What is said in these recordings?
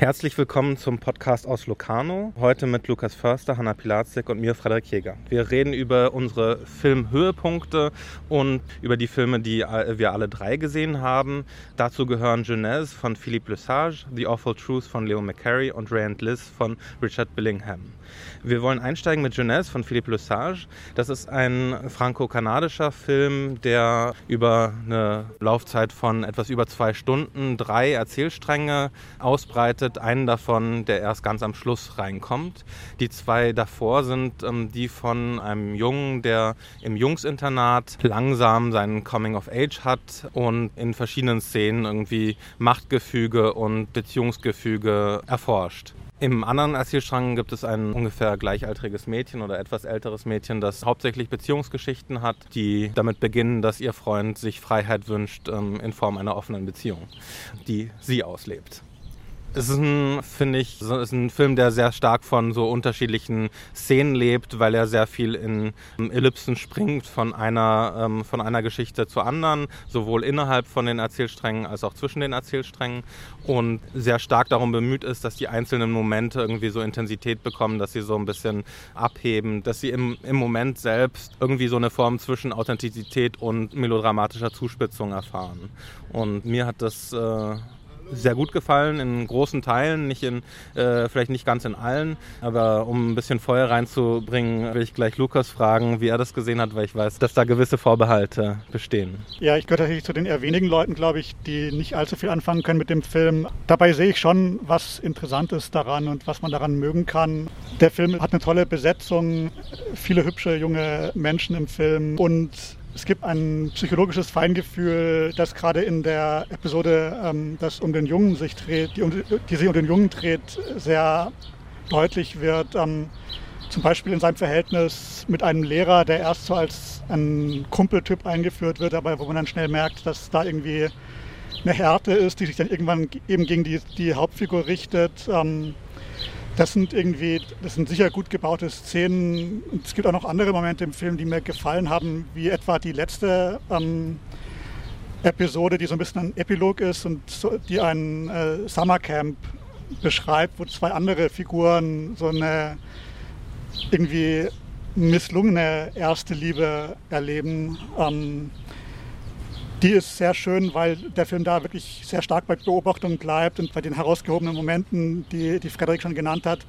Herzlich willkommen zum Podcast aus Locarno. Heute mit Lukas Förster, Hanna Pilatzek und mir, Frederik Jäger. Wir reden über unsere Filmhöhepunkte und über die Filme, die wir alle drei gesehen haben. Dazu gehören Jeunesse von Philippe Lesage, The Awful Truth von Leo McCarey und Ray and Liz von Richard Billingham. Wir wollen einsteigen mit Jeunesse von Philippe Lesage. Das ist ein franco-kanadischer Film, der über eine Laufzeit von etwas über zwei Stunden drei Erzählstränge ausbreitet. Einen davon, der erst ganz am Schluss reinkommt. Die zwei davor sind ähm, die von einem Jungen, der im Jungsinternat langsam seinen Coming of Age hat und in verschiedenen Szenen irgendwie Machtgefüge und Beziehungsgefüge erforscht. Im anderen Erzählstrang gibt es ein ungefähr gleichaltriges Mädchen oder etwas älteres Mädchen, das hauptsächlich Beziehungsgeschichten hat, die damit beginnen, dass ihr Freund sich Freiheit wünscht ähm, in Form einer offenen Beziehung, die sie auslebt. Es ist ein, finde ich, ist ein Film, der sehr stark von so unterschiedlichen Szenen lebt, weil er sehr viel in Ellipsen springt von einer, ähm, von einer Geschichte zur anderen, sowohl innerhalb von den Erzählsträngen als auch zwischen den Erzählsträngen und sehr stark darum bemüht ist, dass die einzelnen Momente irgendwie so Intensität bekommen, dass sie so ein bisschen abheben, dass sie im, im Moment selbst irgendwie so eine Form zwischen Authentizität und melodramatischer Zuspitzung erfahren. Und mir hat das äh, sehr gut gefallen in großen Teilen, nicht in, äh, vielleicht nicht ganz in allen. Aber um ein bisschen Feuer reinzubringen, will ich gleich Lukas fragen, wie er das gesehen hat, weil ich weiß, dass da gewisse Vorbehalte bestehen. Ja, ich gehöre tatsächlich zu den eher wenigen Leuten, glaube ich, die nicht allzu viel anfangen können mit dem Film. Dabei sehe ich schon, was interessant ist daran und was man daran mögen kann. Der Film hat eine tolle Besetzung, viele hübsche junge Menschen im Film und es gibt ein psychologisches Feingefühl, das gerade in der Episode, ähm, das um den Jungen sich dreht, die, die sich um den Jungen dreht, sehr deutlich wird. Ähm, zum Beispiel in seinem Verhältnis mit einem Lehrer, der erst so als ein Kumpeltyp eingeführt wird, aber wo man dann schnell merkt, dass da irgendwie eine Härte ist, die sich dann irgendwann eben gegen die, die Hauptfigur richtet. Ähm, das sind irgendwie, das sind sicher gut gebaute Szenen. Es gibt auch noch andere Momente im Film, die mir gefallen haben, wie etwa die letzte ähm, Episode, die so ein bisschen ein Epilog ist und so, die ein äh, Summercamp beschreibt, wo zwei andere Figuren so eine irgendwie misslungene erste Liebe erleben. Ähm, die ist sehr schön, weil der Film da wirklich sehr stark bei Beobachtung bleibt und bei den herausgehobenen Momenten, die, die Frederik schon genannt hat.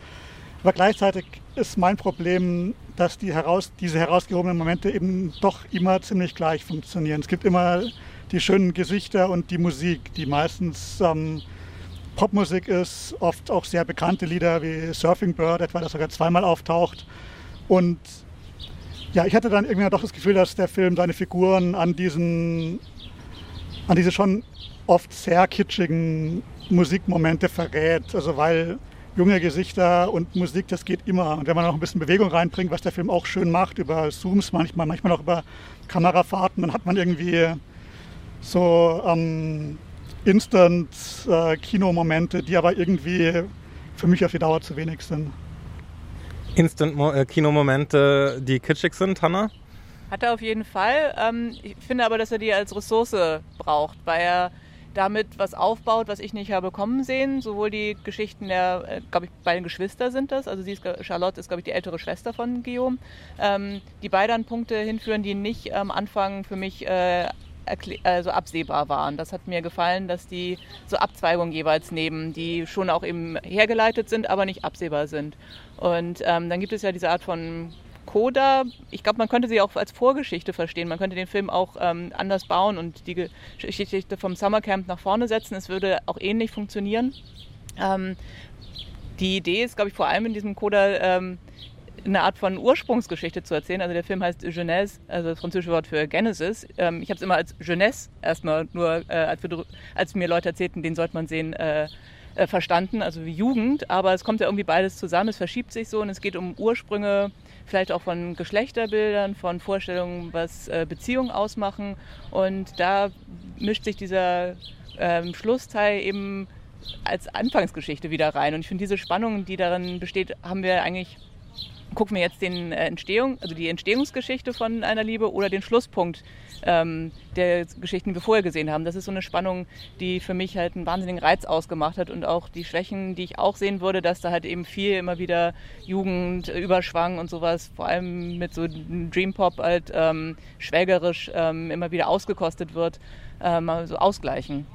Aber gleichzeitig ist mein Problem, dass die heraus, diese herausgehobenen Momente eben doch immer ziemlich gleich funktionieren. Es gibt immer die schönen Gesichter und die Musik, die meistens ähm, Popmusik ist, oft auch sehr bekannte Lieder wie Surfing Bird, etwa das sogar zweimal auftaucht. Und ja, ich hatte dann irgendwie doch das Gefühl, dass der Film seine Figuren an diesen an diese schon oft sehr kitschigen Musikmomente verrät. Also weil junge Gesichter und Musik, das geht immer. Und wenn man noch ein bisschen Bewegung reinbringt, was der Film auch schön macht, über Zooms manchmal, manchmal auch über Kamerafahrten, dann hat man irgendwie so ähm, Instant-Kinomomente, äh, die aber irgendwie für mich auf die Dauer zu wenig sind. Instant-Kinomomente, äh, die kitschig sind, Hanna? Hat er auf jeden Fall. Ähm, ich finde aber, dass er die als Ressource braucht, weil er damit was aufbaut, was ich nicht habe kommen sehen. Sowohl die Geschichten der, äh, glaube ich, beiden Geschwister sind das. Also sie ist, Charlotte ist, glaube ich, die ältere Schwester von Guillaume. Ähm, die beide an Punkte hinführen, die nicht am Anfang für mich äh, also absehbar waren. Das hat mir gefallen, dass die so Abzweigungen jeweils nehmen, die schon auch eben hergeleitet sind, aber nicht absehbar sind. Und ähm, dann gibt es ja diese Art von Coda, ich glaube, man könnte sie auch als Vorgeschichte verstehen. Man könnte den Film auch ähm, anders bauen und die Geschichte vom Summercamp nach vorne setzen. Es würde auch ähnlich funktionieren. Ähm, die Idee ist, glaube ich, vor allem in diesem Coda ähm, eine Art von Ursprungsgeschichte zu erzählen. Also der Film heißt Jeunesse, also das französische Wort für Genesis. Ähm, ich habe es immer als Jeunesse erstmal nur, äh, als, wir, als, mir Leute erzählten, den sollte man sehen, äh, äh, verstanden, also wie Jugend. Aber es kommt ja irgendwie beides zusammen, es verschiebt sich so und es geht um Ursprünge vielleicht auch von Geschlechterbildern, von Vorstellungen, was äh, Beziehungen ausmachen. Und da mischt sich dieser ähm, Schlussteil eben als Anfangsgeschichte wieder rein. Und ich finde, diese Spannung, die darin besteht, haben wir eigentlich gucken wir jetzt den äh, Entstehung, also die Entstehungsgeschichte von einer Liebe oder den Schlusspunkt ähm, der Geschichten, die wir vorher gesehen haben. Das ist so eine Spannung, die für mich halt einen wahnsinnigen Reiz ausgemacht hat und auch die Schwächen, die ich auch sehen würde, dass da halt eben viel immer wieder Jugend, Überschwang und sowas, vor allem mit so Dream Pop halt ähm, schwägerisch ähm, immer wieder ausgekostet wird, ähm, so ausgleichen.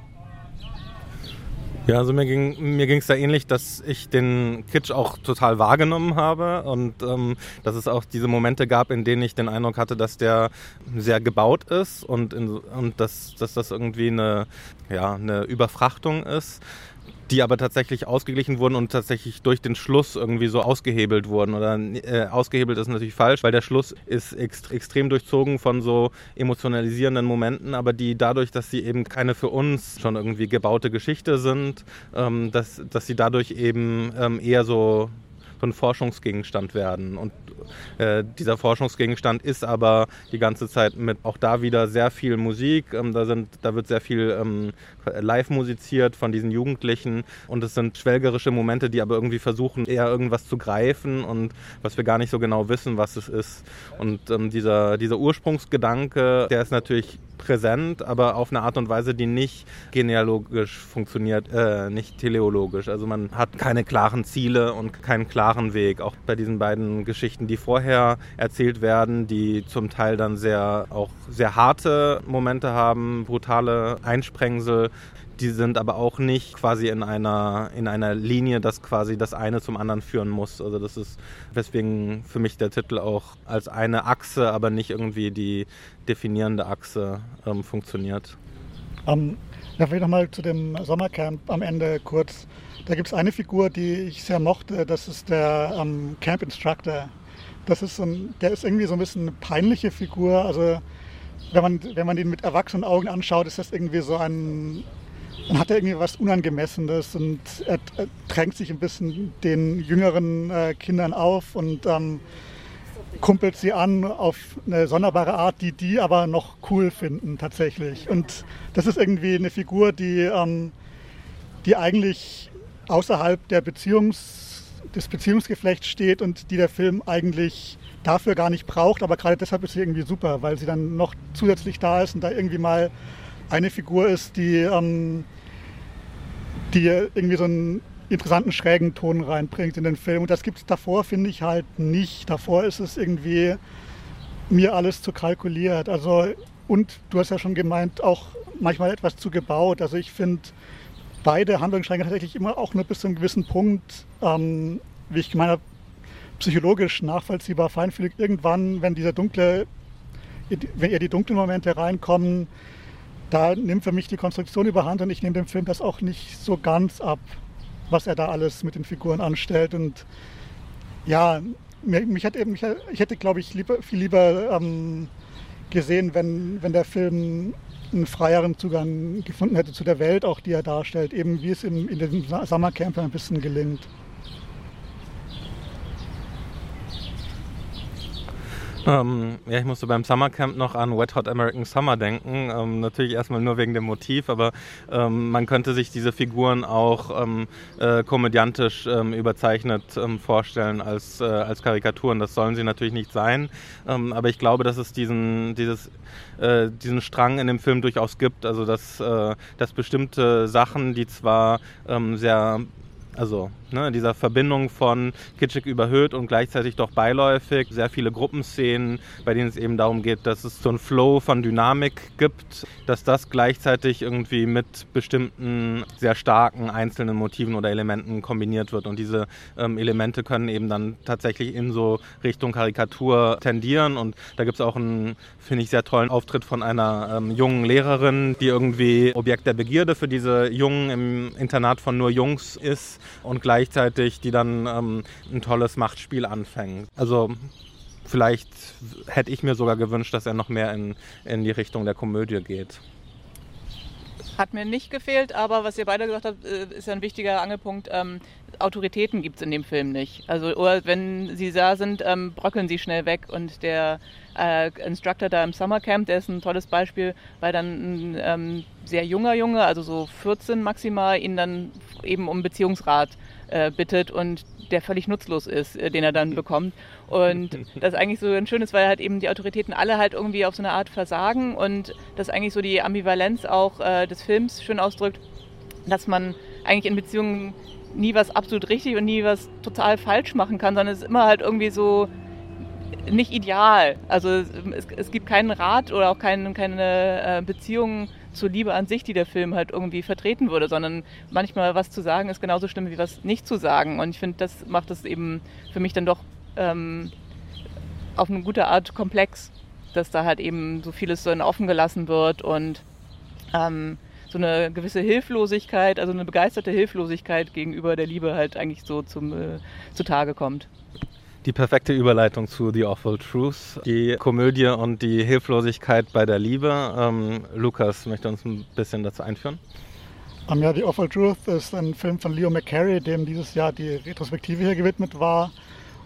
Ja, also mir ging mir ging's da ähnlich, dass ich den Kitsch auch total wahrgenommen habe und ähm, dass es auch diese Momente gab, in denen ich den Eindruck hatte, dass der sehr gebaut ist und, in, und dass, dass das irgendwie eine, ja, eine Überfrachtung ist die aber tatsächlich ausgeglichen wurden und tatsächlich durch den Schluss irgendwie so ausgehebelt wurden. Oder äh, ausgehebelt ist natürlich falsch, weil der Schluss ist ext extrem durchzogen von so emotionalisierenden Momenten, aber die dadurch, dass sie eben keine für uns schon irgendwie gebaute Geschichte sind, ähm, dass, dass sie dadurch eben ähm, eher so ein Forschungsgegenstand werden. Und äh, dieser Forschungsgegenstand ist aber die ganze Zeit mit auch da wieder sehr viel Musik. Ähm, da, sind, da wird sehr viel ähm, live musiziert von diesen Jugendlichen und es sind schwelgerische Momente, die aber irgendwie versuchen, eher irgendwas zu greifen und was wir gar nicht so genau wissen, was es ist. Und ähm, dieser, dieser Ursprungsgedanke, der ist natürlich präsent, aber auf eine Art und Weise, die nicht genealogisch funktioniert, äh, nicht teleologisch. Also man hat keine klaren Ziele und keinen klaren Weg. Auch bei diesen beiden Geschichten, die vorher erzählt werden, die zum Teil dann sehr auch sehr harte Momente haben, brutale Einsprengsel, die sind aber auch nicht quasi in einer, in einer Linie, dass quasi das eine zum anderen führen muss. Also das ist weswegen für mich der Titel auch als eine Achse, aber nicht irgendwie die definierende Achse ähm, funktioniert. Um, ja, vielleicht nochmal zu dem Sommercamp am Ende kurz. Da gibt es eine Figur, die ich sehr mochte, das ist der um, Camp Instructor. Das ist so ein, der ist irgendwie so ein bisschen eine peinliche Figur. Also wenn man, wenn man den mit erwachsenen Augen anschaut, ist das irgendwie so ein dann hat er irgendwie was Unangemessenes und er, er drängt sich ein bisschen den jüngeren äh, Kindern auf und ähm, kumpelt sie an auf eine sonderbare Art, die die aber noch cool finden tatsächlich. Und das ist irgendwie eine Figur, die, ähm, die eigentlich außerhalb der Beziehungs, des Beziehungsgeflechts steht und die der Film eigentlich dafür gar nicht braucht. Aber gerade deshalb ist sie irgendwie super, weil sie dann noch zusätzlich da ist und da irgendwie mal eine Figur ist, die, ähm, die irgendwie so einen interessanten, schrägen Ton reinbringt in den Film. Und das gibt es davor, finde ich halt nicht. Davor ist es irgendwie mir alles zu kalkuliert. Also, und du hast ja schon gemeint, auch manchmal etwas zu gebaut. Also ich finde beide Handlungsstränge tatsächlich immer auch nur bis zu einem gewissen Punkt, ähm, wie ich gemeint habe, psychologisch nachvollziehbar feinfühlig. Irgendwann, wenn diese dunkle, wenn ihr die dunklen Momente reinkommen, da nimmt für mich die Konstruktion überhand und ich nehme dem Film das auch nicht so ganz ab, was er da alles mit den Figuren anstellt. Und ja, mich hat eben, ich hätte, glaube ich, lieber, viel lieber ähm, gesehen, wenn, wenn der Film einen freieren Zugang gefunden hätte zu der Welt, auch die er darstellt, eben wie es in, in diesem Summercamp ein bisschen gelingt. Ähm, ja, ich musste beim Summercamp noch an Wet Hot American Summer denken. Ähm, natürlich erstmal nur wegen dem Motiv, aber ähm, man könnte sich diese Figuren auch ähm, äh, komödiantisch ähm, überzeichnet ähm, vorstellen als, äh, als Karikaturen. Das sollen sie natürlich nicht sein, aber ich glaube, dass es diesen, dieses, äh, diesen Strang in dem Film durchaus gibt. Also, dass, äh, dass bestimmte Sachen, die zwar sehr also ne, dieser Verbindung von kitschig überhöht und gleichzeitig doch beiläufig. Sehr viele Gruppenszenen, bei denen es eben darum geht, dass es so einen Flow von Dynamik gibt, dass das gleichzeitig irgendwie mit bestimmten sehr starken einzelnen Motiven oder Elementen kombiniert wird. Und diese ähm, Elemente können eben dann tatsächlich in so Richtung Karikatur tendieren. Und da gibt es auch einen, finde ich, sehr tollen Auftritt von einer ähm, jungen Lehrerin, die irgendwie Objekt der Begierde für diese Jungen im Internat von nur Jungs ist und gleichzeitig die dann ähm, ein tolles Machtspiel anfängt. Also vielleicht hätte ich mir sogar gewünscht, dass er noch mehr in, in die Richtung der Komödie geht. Hat mir nicht gefehlt, aber was ihr beide gesagt habt, äh, ist ja ein wichtiger Angelpunkt. Ähm, Autoritäten gibt es in dem Film nicht. Also oder wenn sie da sind, ähm, bröckeln sie schnell weg. Und der äh, Instructor da im Summercamp, der ist ein tolles Beispiel, weil dann ähm, sehr junger Junge, also so 14 maximal, ihn dann eben um Beziehungsrat äh, bittet und der völlig nutzlos ist, äh, den er dann bekommt. Und das ist eigentlich so ein schönes, weil halt eben die Autoritäten alle halt irgendwie auf so eine Art versagen und das eigentlich so die Ambivalenz auch äh, des Films schön ausdrückt, dass man eigentlich in Beziehungen nie was absolut richtig und nie was total falsch machen kann, sondern es ist immer halt irgendwie so nicht ideal. Also es, es gibt keinen Rat oder auch kein, keine äh, Beziehung zur Liebe an sich, die der Film halt irgendwie vertreten würde, sondern manchmal was zu sagen ist genauso schlimm wie was nicht zu sagen. Und ich finde, das macht es eben für mich dann doch ähm, auf eine gute Art komplex, dass da halt eben so vieles so in offen gelassen wird und ähm, so eine gewisse Hilflosigkeit, also eine begeisterte Hilflosigkeit gegenüber der Liebe halt eigentlich so zum äh, zutage kommt. Die perfekte Überleitung zu The Awful Truth, die Komödie und die Hilflosigkeit bei der Liebe. Ähm, Lukas möchte uns ein bisschen dazu einführen. Um, ja, The Awful Truth ist ein Film von Leo McCarey, dem dieses Jahr die Retrospektive hier gewidmet war.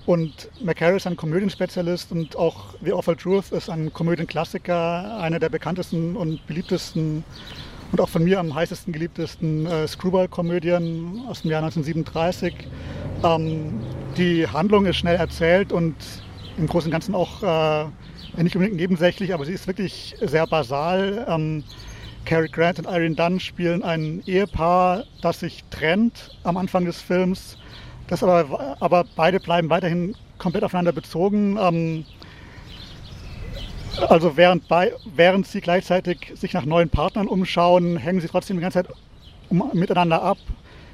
Und McCarey ist ein Komödienspezialist und auch The Awful Truth ist ein Komödienklassiker, einer der bekanntesten und beliebtesten und auch von mir am heißesten geliebtesten äh, Screwball-Komödien aus dem Jahr 1937. Ähm, die Handlung ist schnell erzählt und im Großen und Ganzen auch äh, nicht unbedingt nebensächlich, aber sie ist wirklich sehr basal. Ähm, Cary Grant und Irene Dunn spielen ein Ehepaar, das sich trennt am Anfang des Films. Das aber, aber beide bleiben weiterhin komplett aufeinander bezogen. Ähm, also während, bei, während sie gleichzeitig sich nach neuen Partnern umschauen, hängen sie trotzdem die ganze Zeit um, miteinander ab.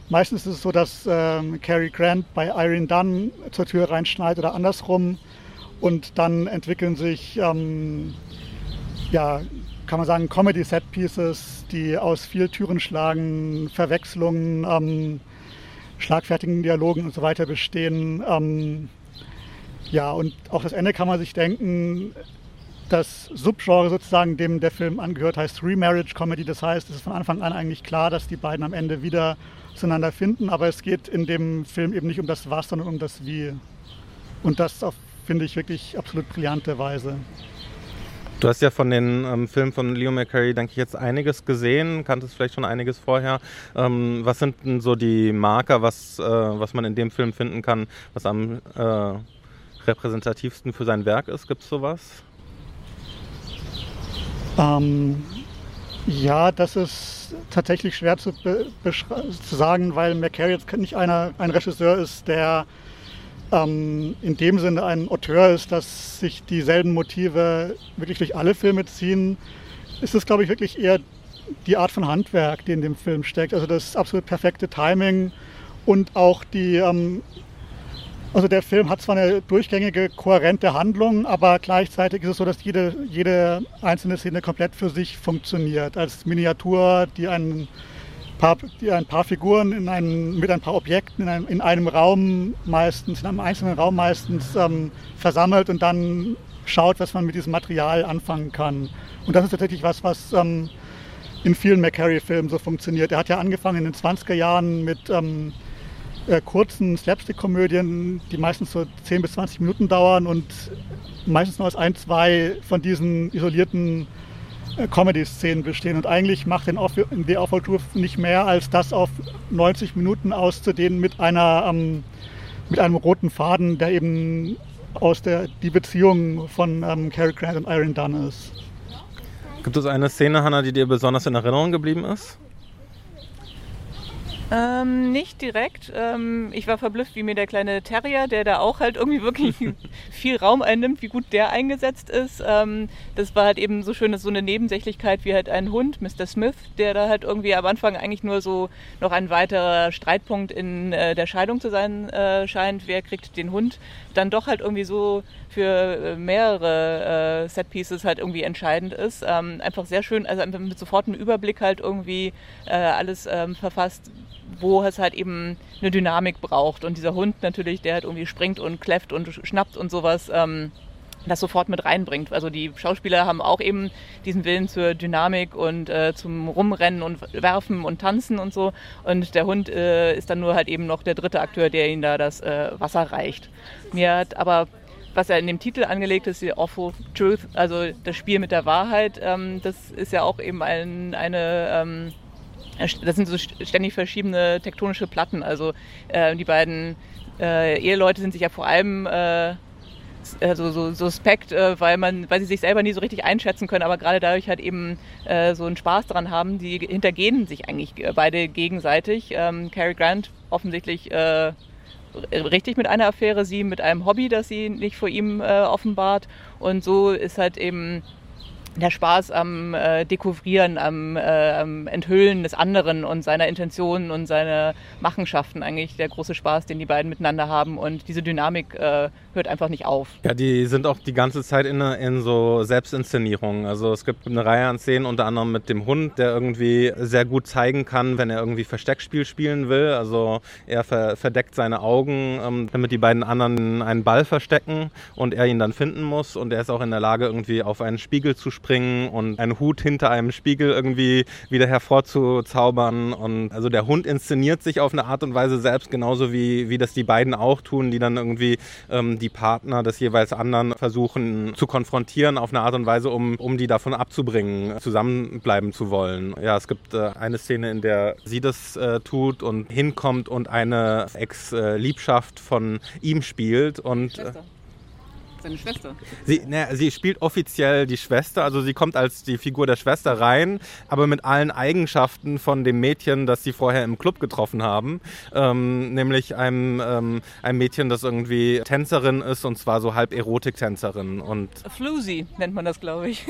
Meistens ist es so, dass ähm, Cary Grant bei Irene Dunn zur Tür reinschneit oder andersrum. Und dann entwickeln sich, ähm, ja, kann man sagen, Comedy-Set-Pieces, die aus viel Türen schlagen, Verwechslungen, ähm, schlagfertigen Dialogen und so weiter bestehen. Ähm, ja, und auch das Ende kann man sich denken, das Subgenre sozusagen, dem der Film angehört, heißt Remarriage Comedy. Das heißt, es ist von Anfang an eigentlich klar, dass die beiden am Ende wieder zueinander finden, aber es geht in dem Film eben nicht um das Was, sondern um das Wie. Und das auf, finde ich, wirklich absolut brillante Weise. Du hast ja von den ähm, Filmen von Leo McCarey, denke ich, jetzt einiges gesehen, kanntest vielleicht schon einiges vorher. Ähm, was sind denn so die Marker, was, äh, was man in dem Film finden kann, was am äh, repräsentativsten für sein Werk ist? Gibt es sowas? Ähm, ja, das ist tatsächlich schwer zu, zu sagen, weil McCary jetzt nicht einer, ein Regisseur ist, der ähm, in dem Sinne ein Auteur ist, dass sich dieselben Motive wirklich durch alle Filme ziehen. Ist es, glaube ich, wirklich eher die Art von Handwerk, die in dem Film steckt. Also das absolut perfekte Timing und auch die ähm, also der Film hat zwar eine durchgängige, kohärente Handlung, aber gleichzeitig ist es so, dass jede, jede einzelne Szene komplett für sich funktioniert. Als Miniatur, die ein paar, die ein paar Figuren in einem, mit ein paar Objekten in einem, in einem Raum meistens, in einem einzelnen Raum meistens ähm, versammelt und dann schaut, was man mit diesem Material anfangen kann. Und das ist tatsächlich was, was ähm, in vielen McCarry-Filmen so funktioniert. Er hat ja angefangen in den 20er Jahren mit ähm, äh, kurzen Slapstick-Komödien, die meistens so 10 bis 20 Minuten dauern und meistens nur aus ein, zwei von diesen isolierten äh, Comedy-Szenen bestehen. Und eigentlich macht den The Awful Truth nicht mehr, als das auf 90 Minuten auszudehnen mit einer ähm, mit einem roten Faden, der eben aus der die Beziehung von ähm, Cary Grant und Irene Dunn ist. Gibt es eine Szene, Hannah, die dir besonders in Erinnerung geblieben ist? Ähm, nicht direkt. Ähm, ich war verblüfft, wie mir der kleine Terrier, der da auch halt irgendwie wirklich viel Raum einnimmt, wie gut der eingesetzt ist. Ähm, das war halt eben so schön, so eine Nebensächlichkeit wie halt ein Hund, Mr. Smith, der da halt irgendwie am Anfang eigentlich nur so noch ein weiterer Streitpunkt in äh, der Scheidung zu sein äh, scheint. Wer kriegt den Hund? Dann doch halt irgendwie so für äh, mehrere äh, Setpieces halt irgendwie entscheidend ist. Ähm, einfach sehr schön, also einfach mit sofort einem Überblick halt irgendwie äh, alles ähm, verfasst wo es halt eben eine Dynamik braucht. Und dieser Hund natürlich, der halt irgendwie springt und kläfft und schnappt und sowas, ähm, das sofort mit reinbringt. Also die Schauspieler haben auch eben diesen Willen zur Dynamik und äh, zum Rumrennen und Werfen und Tanzen und so. Und der Hund äh, ist dann nur halt eben noch der dritte Akteur, der ihnen da das äh, Wasser reicht. Mir hat aber was ja in dem Titel angelegt ist, die Awful Truth, also das Spiel mit der Wahrheit, ähm, das ist ja auch eben ein, eine, ähm, das sind so ständig verschiedene tektonische Platten. Also äh, die beiden äh, Eheleute sind sich ja vor allem äh, also so suspekt, äh, weil man, weil sie sich selber nie so richtig einschätzen können, aber gerade dadurch halt eben äh, so einen Spaß daran haben, die hintergehen sich eigentlich beide gegenseitig. Ähm, Cary Grant offensichtlich äh, richtig mit einer Affäre, sie mit einem Hobby, das sie nicht vor ihm äh, offenbart. Und so ist halt eben der Spaß am äh, Dekouvrieren, am, äh, am, Enthüllen des anderen und seiner Intentionen und seiner Machenschaften eigentlich der große Spaß, den die beiden miteinander haben. Und diese Dynamik äh, hört einfach nicht auf. Ja, die sind auch die ganze Zeit in, in so Selbstinszenierungen. Also es gibt eine Reihe an Szenen, unter anderem mit dem Hund, der irgendwie sehr gut zeigen kann, wenn er irgendwie Versteckspiel spielen will. Also er ver verdeckt seine Augen, ähm, damit die beiden anderen einen Ball verstecken und er ihn dann finden muss. Und er ist auch in der Lage, irgendwie auf einen Spiegel zu springen und einen Hut hinter einem Spiegel irgendwie wieder hervorzuzaubern. Und also der Hund inszeniert sich auf eine Art und Weise selbst, genauso wie, wie das die beiden auch tun, die dann irgendwie ähm, die Partner des jeweils anderen versuchen zu konfrontieren auf eine Art und Weise, um, um die davon abzubringen, zusammenbleiben zu wollen. Ja, es gibt äh, eine Szene, in der sie das äh, tut und hinkommt und eine Ex-Liebschaft von ihm spielt und äh, seine Schwester. Sie, ne, sie spielt offiziell die Schwester, also sie kommt als die Figur der Schwester rein, aber mit allen Eigenschaften von dem Mädchen, das sie vorher im Club getroffen haben. Ähm, nämlich einem, ähm, einem Mädchen, das irgendwie Tänzerin ist und zwar so halb Erotiktänzerin. Und Floozy nennt man das, glaube ich.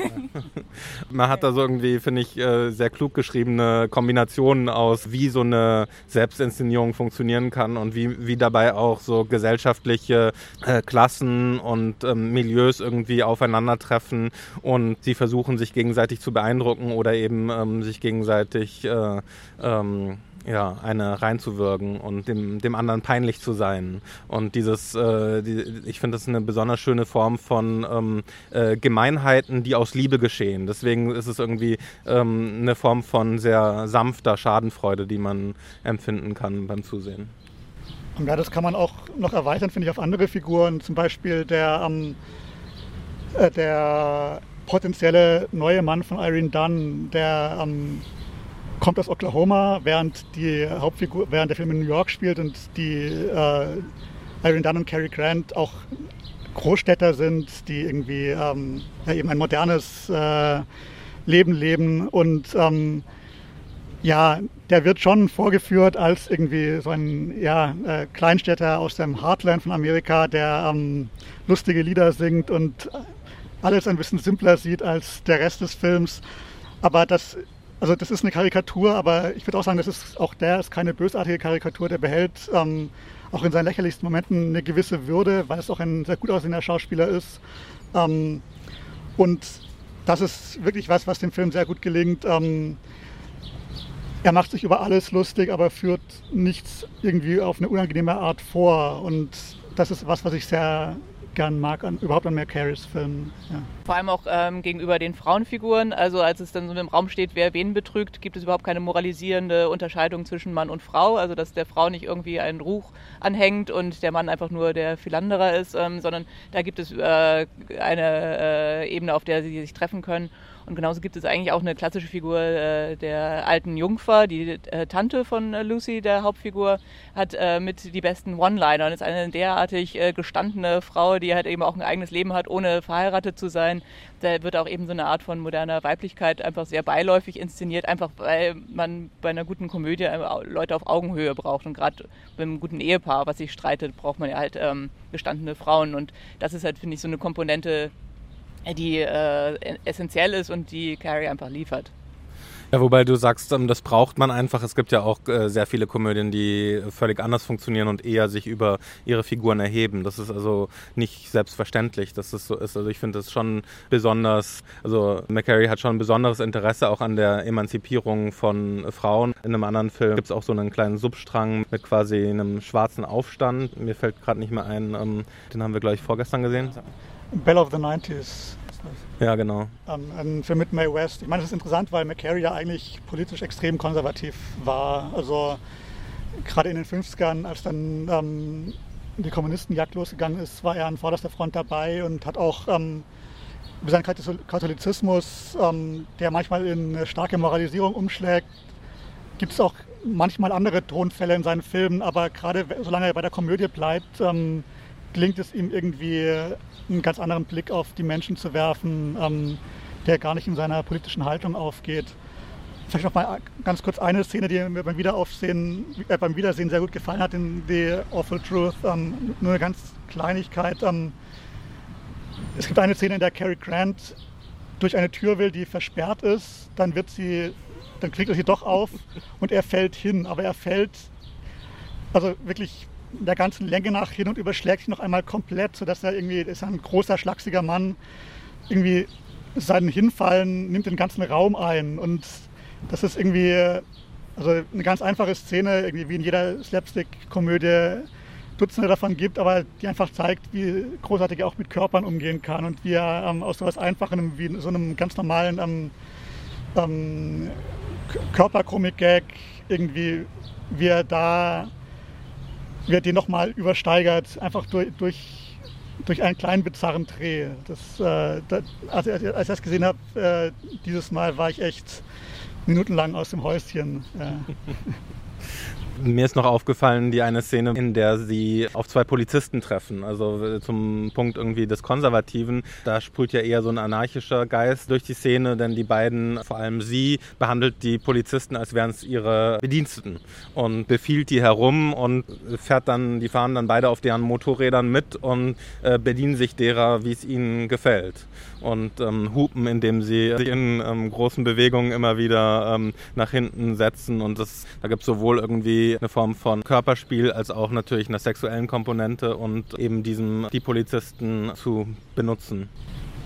man hat da so irgendwie, finde ich, äh, sehr klug geschriebene Kombinationen aus, wie so eine Selbstinszenierung funktionieren kann und wie, wie dabei auch so gesellschaftliche äh, Klassen und ähm, Milieus irgendwie aufeinandertreffen und sie versuchen sich gegenseitig zu beeindrucken oder eben ähm, sich gegenseitig äh, ähm, ja, eine reinzuwirken und dem, dem anderen peinlich zu sein. Und dieses, äh, die, ich finde das eine besonders schöne Form von ähm, äh, Gemeinheiten, die aus Liebe geschehen. Deswegen ist es irgendwie ähm, eine Form von sehr sanfter Schadenfreude, die man empfinden kann beim Zusehen. Und ja, das kann man auch noch erweitern, finde ich, auf andere Figuren. Zum Beispiel der, ähm, äh, der potenzielle neue Mann von Irene Dunn, der ähm, kommt aus Oklahoma, während die Hauptfigur, während der Film in New York spielt und die äh, Irene Dunn und Cary Grant auch Großstädter sind, die irgendwie ähm, ja, eben ein modernes äh, Leben leben und ähm, ja, der wird schon vorgeführt als irgendwie so ein ja, äh, Kleinstädter aus dem Heartland von Amerika, der ähm, lustige Lieder singt und alles ein bisschen simpler sieht als der Rest des Films. Aber das, also das ist eine Karikatur, aber ich würde auch sagen, das ist auch der ist keine bösartige Karikatur, der behält ähm, auch in seinen lächerlichsten Momenten eine gewisse Würde, weil es auch ein sehr gut aussehender Schauspieler ist. Ähm, und das ist wirklich was, was dem Film sehr gut gelingt. Ähm, er macht sich über alles lustig, aber führt nichts irgendwie auf eine unangenehme Art vor. Und das ist was, was ich sehr gern mag, an, überhaupt an Matt Carys Filmen. Ja. Vor allem auch ähm, gegenüber den Frauenfiguren. Also als es dann so im Raum steht, wer wen betrügt, gibt es überhaupt keine moralisierende Unterscheidung zwischen Mann und Frau. Also dass der Frau nicht irgendwie einen Ruch anhängt und der Mann einfach nur der Philanderer ist, ähm, sondern da gibt es äh, eine äh, Ebene, auf der sie sich treffen können. Und genauso gibt es eigentlich auch eine klassische Figur äh, der alten Jungfer, die äh, Tante von äh, Lucy, der Hauptfigur, hat äh, mit die besten One-Liner und ist eine derartig äh, gestandene Frau, die halt eben auch ein eigenes Leben hat, ohne verheiratet zu sein. Da wird auch eben so eine Art von moderner Weiblichkeit einfach sehr beiläufig inszeniert, einfach weil man bei einer guten Komödie äh, Leute auf Augenhöhe braucht. Und gerade beim guten Ehepaar, was sich streitet, braucht man ja halt ähm, gestandene Frauen. Und das ist halt, finde ich, so eine Komponente, die äh, essentiell ist und die Carrie einfach liefert. Ja, wobei du sagst, ähm, das braucht man einfach. Es gibt ja auch äh, sehr viele Komödien, die völlig anders funktionieren und eher sich über ihre Figuren erheben. Das ist also nicht selbstverständlich, dass es so ist. Also ich finde das schon besonders, also McCary hat schon ein besonderes Interesse auch an der Emanzipierung von Frauen. In einem anderen Film gibt es auch so einen kleinen Substrang mit quasi einem schwarzen Aufstand. Mir fällt gerade nicht mehr ein, ähm, den haben wir, glaube ich, vorgestern gesehen. Bell of the 90s. Ja, genau. Ähm, ein Film mit Mae West. Ich meine, das ist interessant, weil McCary ja eigentlich politisch extrem konservativ war. Also gerade in den 50ern, als dann ähm, die Kommunistenjagd losgegangen ist, war er an vorderster Front dabei und hat auch ähm, über seinen Katholizismus, ähm, der manchmal in eine starke Moralisierung umschlägt, gibt es auch manchmal andere Tonfälle in seinen Filmen, aber gerade solange er bei der Komödie bleibt, ähm, gelingt es ihm irgendwie, einen ganz anderen Blick auf die Menschen zu werfen, ähm, der gar nicht in seiner politischen Haltung aufgeht. Vielleicht noch mal ganz kurz eine Szene, die mir beim Wiederaufsehen, äh, beim Wiedersehen sehr gut gefallen hat in The Awful Truth. Ähm, nur eine ganz Kleinigkeit. Ähm, es gibt eine Szene, in der Cary Grant durch eine Tür will, die versperrt ist. Dann wird sie, dann kriegt er sie doch auf und er fällt hin. Aber er fällt also wirklich der ganzen Länge nach hin und überschlägt sich noch einmal komplett, sodass er irgendwie, ist ein großer, schlachsiger Mann, irgendwie sein Hinfallen nimmt den ganzen Raum ein. Und das ist irgendwie also eine ganz einfache Szene, irgendwie wie in jeder Slapstick-Komödie Dutzende davon gibt, aber die einfach zeigt, wie großartig er auch mit Körpern umgehen kann und wie er ähm, aus so etwas Einfachem, wie so einem ganz normalen ähm, ähm, Körperkomik-Gag irgendwie, wie er da, er den nochmal übersteigert, einfach durch, durch, durch einen kleinen bizarren Dreh. Das, äh, das, also, als ich das gesehen habe, äh, dieses Mal war ich echt minutenlang aus dem Häuschen. Äh. Mir ist noch aufgefallen, die eine Szene, in der sie auf zwei Polizisten treffen. Also äh, zum Punkt irgendwie des Konservativen. Da sprüht ja eher so ein anarchischer Geist durch die Szene, denn die beiden, vor allem sie, behandelt die Polizisten, als wären es ihre Bediensteten und befiehlt die herum und fährt dann, die fahren dann beide auf deren Motorrädern mit und äh, bedienen sich derer, wie es ihnen gefällt. Und ähm, hupen, indem sie sich in ähm, großen Bewegungen immer wieder ähm, nach hinten setzen. Und das, da gibt es sowohl irgendwie eine Form von Körperspiel als auch natürlich einer sexuellen Komponente und eben diesem die Polizisten zu benutzen.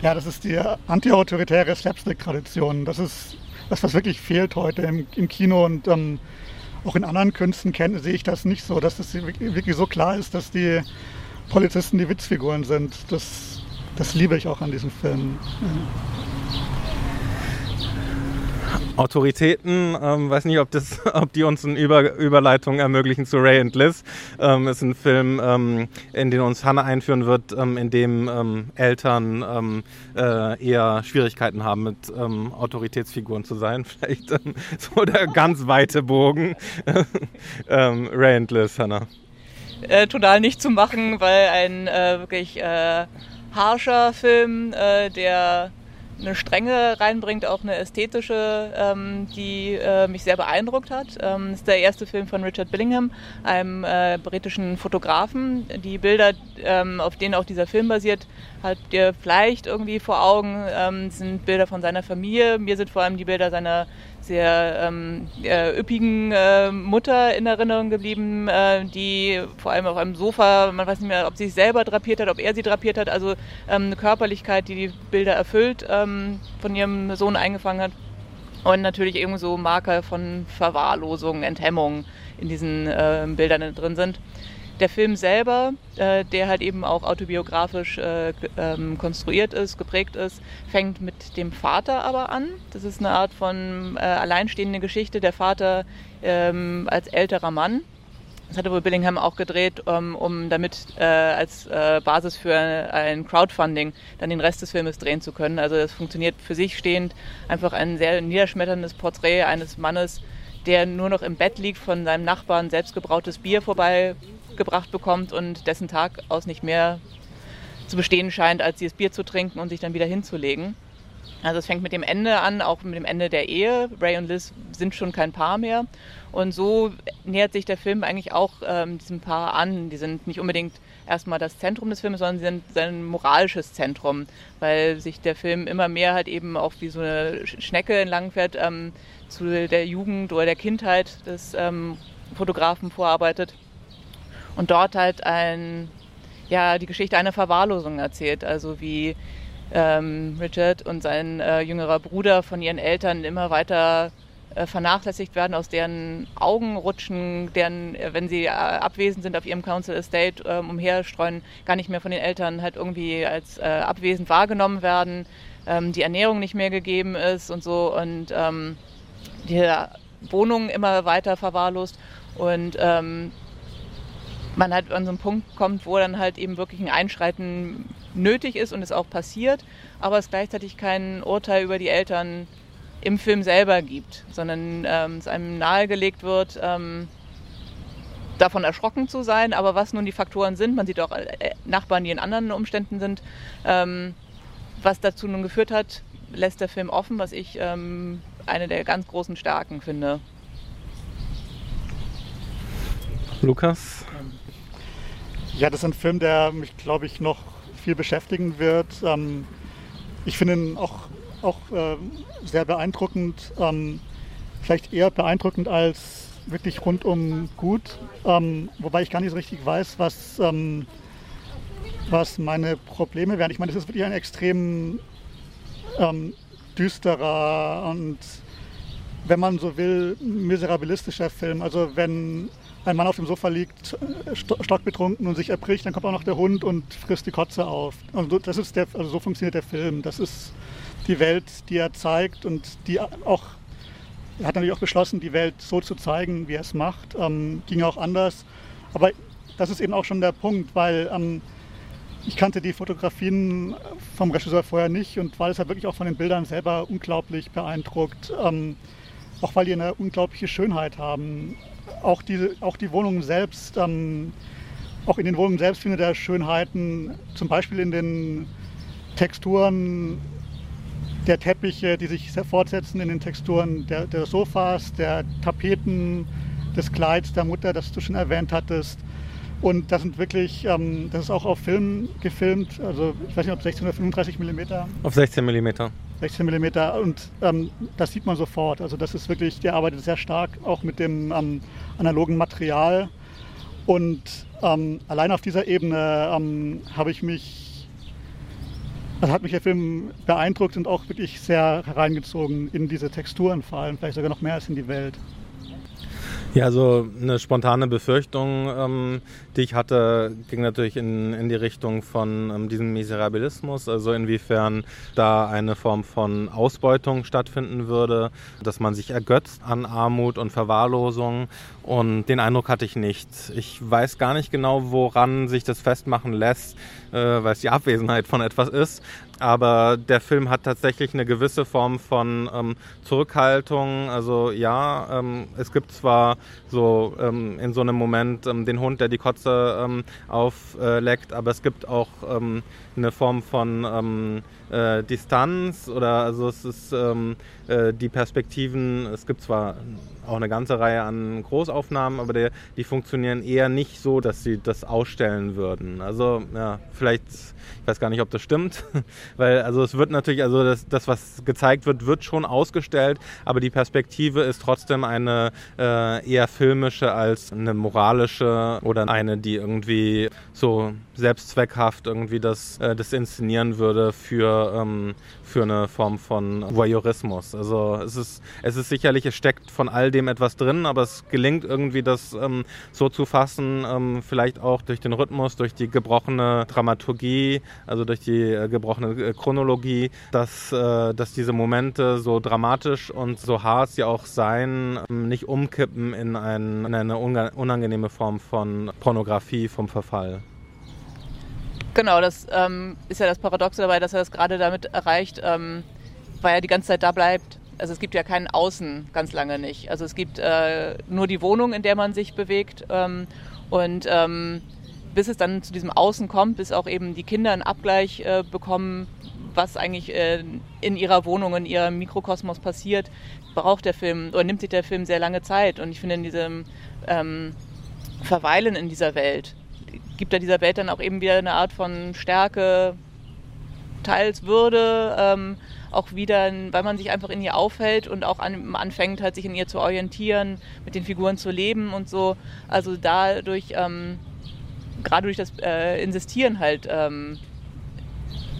Ja, das ist die antiautoritäre Slapstick-Tradition. Das ist das, was wirklich fehlt heute im, im Kino und ähm, auch in anderen Künsten kenne, sehe ich das nicht so, dass es das wirklich so klar ist, dass die Polizisten die Witzfiguren sind. Das, das liebe ich auch an diesem Film. Autoritäten, ähm, weiß nicht, ob, das, ob die uns eine Über Überleitung ermöglichen zu Ray and Liz. Ähm, ist ein Film, ähm, in den uns Hannah einführen wird, ähm, in dem ähm, Eltern ähm, äh, eher Schwierigkeiten haben, mit ähm, Autoritätsfiguren zu sein. Vielleicht ähm, so der ganz weite Bogen. ähm, Ray and Liz, Hannah. Äh, total nicht zu machen, weil ein äh, wirklich äh, harscher Film, äh, der eine Strenge reinbringt, auch eine ästhetische, ähm, die äh, mich sehr beeindruckt hat. Ähm, ist der erste Film von Richard Billingham, einem äh, britischen Fotografen. Die Bilder, ähm, auf denen auch dieser Film basiert, habt ihr vielleicht irgendwie vor Augen, ähm, sind Bilder von seiner Familie. Mir sind vor allem die Bilder seiner sehr ähm, äh, üppigen äh, Mutter in Erinnerung geblieben, äh, die vor allem auf einem Sofa, man weiß nicht mehr, ob sie sich selber drapiert hat, ob er sie drapiert hat, also ähm, eine Körperlichkeit, die die Bilder erfüllt, ähm, von ihrem Sohn eingefangen hat. Und natürlich irgendwo Marker von Verwahrlosung, Enthemmung in diesen äh, Bildern drin sind. Der Film selber, äh, der halt eben auch autobiografisch äh, ähm, konstruiert ist, geprägt ist, fängt mit dem Vater aber an. Das ist eine Art von äh, alleinstehende Geschichte. Der Vater ähm, als älterer Mann. Das hatte wohl Billingham auch gedreht, um, ähm, um damit äh, als äh, Basis für ein Crowdfunding dann den Rest des Filmes drehen zu können. Also das funktioniert für sich stehend. Einfach ein sehr niederschmetterndes Porträt eines Mannes, der nur noch im Bett liegt, von seinem Nachbarn selbstgebrautes Bier vorbei gebracht bekommt und dessen Tag aus nicht mehr zu bestehen scheint, als dieses Bier zu trinken und sich dann wieder hinzulegen. Also es fängt mit dem Ende an, auch mit dem Ende der Ehe. Ray und Liz sind schon kein Paar mehr. Und so nähert sich der Film eigentlich auch ähm, diesem Paar an. Die sind nicht unbedingt erstmal das Zentrum des Films, sondern sie sind sein moralisches Zentrum, weil sich der Film immer mehr halt eben auch wie so eine Schnecke entlangfährt ähm, zu der Jugend oder der Kindheit des ähm, Fotografen vorarbeitet und dort halt ein, ja, die Geschichte einer Verwahrlosung erzählt. Also wie ähm, Richard und sein äh, jüngerer Bruder von ihren Eltern immer weiter äh, vernachlässigt werden, aus deren Augen rutschen, deren, äh, wenn sie äh, abwesend sind auf ihrem Council Estate ähm, umherstreuen, gar nicht mehr von den Eltern halt irgendwie als abwesend wahrgenommen werden, ähm, die Ernährung nicht mehr gegeben ist und so und ähm, die Wohnung immer weiter verwahrlost und ähm, man halt an so einen Punkt kommt, wo dann halt eben wirklich ein Einschreiten nötig ist und es auch passiert, aber es gleichzeitig kein Urteil über die Eltern im Film selber gibt, sondern ähm, es einem nahegelegt wird, ähm, davon erschrocken zu sein, aber was nun die Faktoren sind, man sieht auch äh, Nachbarn, die in anderen Umständen sind, ähm, was dazu nun geführt hat, lässt der Film offen, was ich ähm, eine der ganz großen Stärken finde. Lukas? Ja, das ist ein Film, der mich, glaube ich, noch viel beschäftigen wird. Ähm, ich finde ihn auch, auch äh, sehr beeindruckend. Ähm, vielleicht eher beeindruckend als wirklich rundum gut. Ähm, wobei ich gar nicht so richtig weiß, was, ähm, was meine Probleme wären. Ich meine, es ist wirklich ein extrem ähm, düsterer und, wenn man so will, miserabilistischer Film. Also wenn ein Mann auf dem Sofa liegt, stockbetrunken und sich erbricht, dann kommt auch noch der Hund und frisst die Kotze auf. Also, das ist der, also so funktioniert der Film. Das ist die Welt, die er zeigt und die auch, er hat natürlich auch beschlossen, die Welt so zu zeigen, wie er es macht. Ähm, ging auch anders. Aber das ist eben auch schon der Punkt, weil ähm, ich kannte die Fotografien vom Regisseur vorher nicht und war deshalb wirklich auch von den Bildern selber unglaublich beeindruckt. Ähm, auch weil die eine unglaubliche Schönheit haben auch, diese, auch die Wohnungen selbst, ähm, auch in den Wohnungen selbst findet er Schönheiten, zum Beispiel in den Texturen der Teppiche, die sich fortsetzen, in den Texturen der, der Sofas, der Tapeten, des Kleids der Mutter, das du schon erwähnt hattest. Und das sind wirklich, ähm, das ist auch auf Film gefilmt, also ich weiß nicht, ob 16 oder 35 mm. Auf 16 mm. 16 mm und ähm, das sieht man sofort. Also das ist wirklich, der arbeitet sehr stark auch mit dem ähm, analogen Material. Und ähm, allein auf dieser Ebene ähm, habe ich mich, also hat mich der Film beeindruckt und auch wirklich sehr hereingezogen in diese Texturen vor allem, vielleicht sogar noch mehr als in die Welt. Ja, so eine spontane Befürchtung, ähm, die ich hatte, ging natürlich in, in die Richtung von ähm, diesem Miserabilismus, also inwiefern da eine Form von Ausbeutung stattfinden würde, dass man sich ergötzt an Armut und Verwahrlosung. Und den Eindruck hatte ich nicht. Ich weiß gar nicht genau, woran sich das festmachen lässt, äh, weil es die Abwesenheit von etwas ist aber der Film hat tatsächlich eine gewisse Form von ähm, Zurückhaltung. Also ja, ähm, es gibt zwar so ähm, in so einem Moment ähm, den Hund, der die Kotze ähm, aufleckt, aber es gibt auch ähm, eine Form von äh, Distanz oder also es ist äh, die Perspektiven, es gibt zwar auch eine ganze Reihe an Großaufnahmen, aber der, die funktionieren eher nicht so, dass sie das ausstellen würden. Also ja, vielleicht, ich weiß gar nicht, ob das stimmt, weil also es wird natürlich, also das, das was gezeigt wird, wird schon ausgestellt, aber die Perspektive ist trotzdem eine äh, eher filmische als eine moralische oder eine, die irgendwie so selbstzweckhaft irgendwie das, äh, das inszenieren würde für, ähm, für eine Form von Voyeurismus. Also es ist, es ist sicherlich, es steckt von all dem etwas drin, aber es gelingt irgendwie, das ähm, so zu fassen, ähm, vielleicht auch durch den Rhythmus, durch die gebrochene Dramaturgie, also durch die äh, gebrochene äh, Chronologie, dass, äh, dass diese Momente so dramatisch und so hart sie auch sein, ähm, nicht umkippen in, ein, in eine unangenehme Form von Pornografie vom Verfall. Genau, das ähm, ist ja das Paradoxe dabei, dass er das gerade damit erreicht, ähm, weil er die ganze Zeit da bleibt. Also es gibt ja keinen Außen ganz lange nicht. Also es gibt äh, nur die Wohnung, in der man sich bewegt. Ähm, und ähm, bis es dann zu diesem Außen kommt, bis auch eben die Kinder einen Abgleich äh, bekommen, was eigentlich äh, in ihrer Wohnung, in ihrem Mikrokosmos passiert, braucht der Film oder nimmt sich der Film sehr lange Zeit. Und ich finde in diesem ähm, Verweilen in dieser Welt gibt er dieser Welt dann auch eben wieder eine Art von Stärke, teils Würde, ähm, auch wieder, weil man sich einfach in ihr aufhält und auch an, anfängt, halt sich in ihr zu orientieren, mit den Figuren zu leben und so. Also dadurch, ähm, gerade durch das äh, Insistieren halt ähm,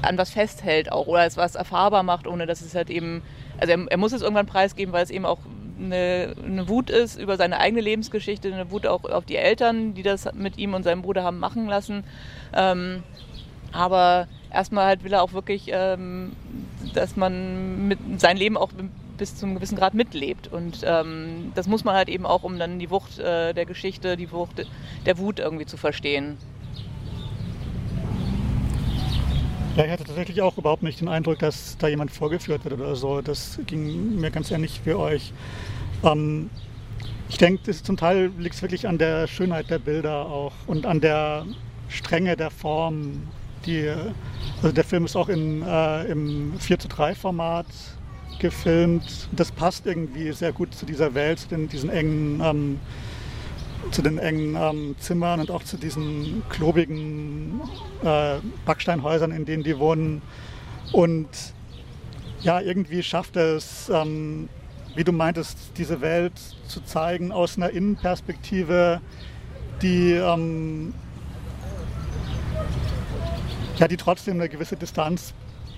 an was festhält auch oder es was erfahrbar macht, ohne dass es halt eben, also er, er muss es irgendwann preisgeben, weil es eben auch eine, eine, Wut ist über seine eigene Lebensgeschichte, eine Wut auch auf die Eltern, die das mit ihm und seinem Bruder haben machen lassen. Ähm, aber erstmal halt will er auch wirklich, ähm, dass man mit sein Lem auch bis zu einem gewissen Grad mitlebt. Und ähm, das muss man halt eben auch, um dann die Wucht äh, der Geschichte, die Wucht der Wut irgendwie zu verstehen. Ja, ich hatte tatsächlich auch überhaupt nicht den Eindruck, dass da jemand vorgeführt wird oder so. Das ging mir ganz ähnlich wie euch. Ähm, ich denke, zum Teil liegt es wirklich an der Schönheit der Bilder auch und an der Strenge der Form. Die, also der Film ist auch in, äh, im 4 zu 3 Format gefilmt. Das passt irgendwie sehr gut zu dieser Welt, zu diesen engen, ähm, zu den engen ähm, Zimmern und auch zu diesen klobigen äh, Backsteinhäusern, in denen die wohnen. Und ja, irgendwie schafft es, ähm, wie du meintest, diese Welt zu zeigen aus einer Innenperspektive, die, ähm, ja, die trotzdem eine gewisse Distanz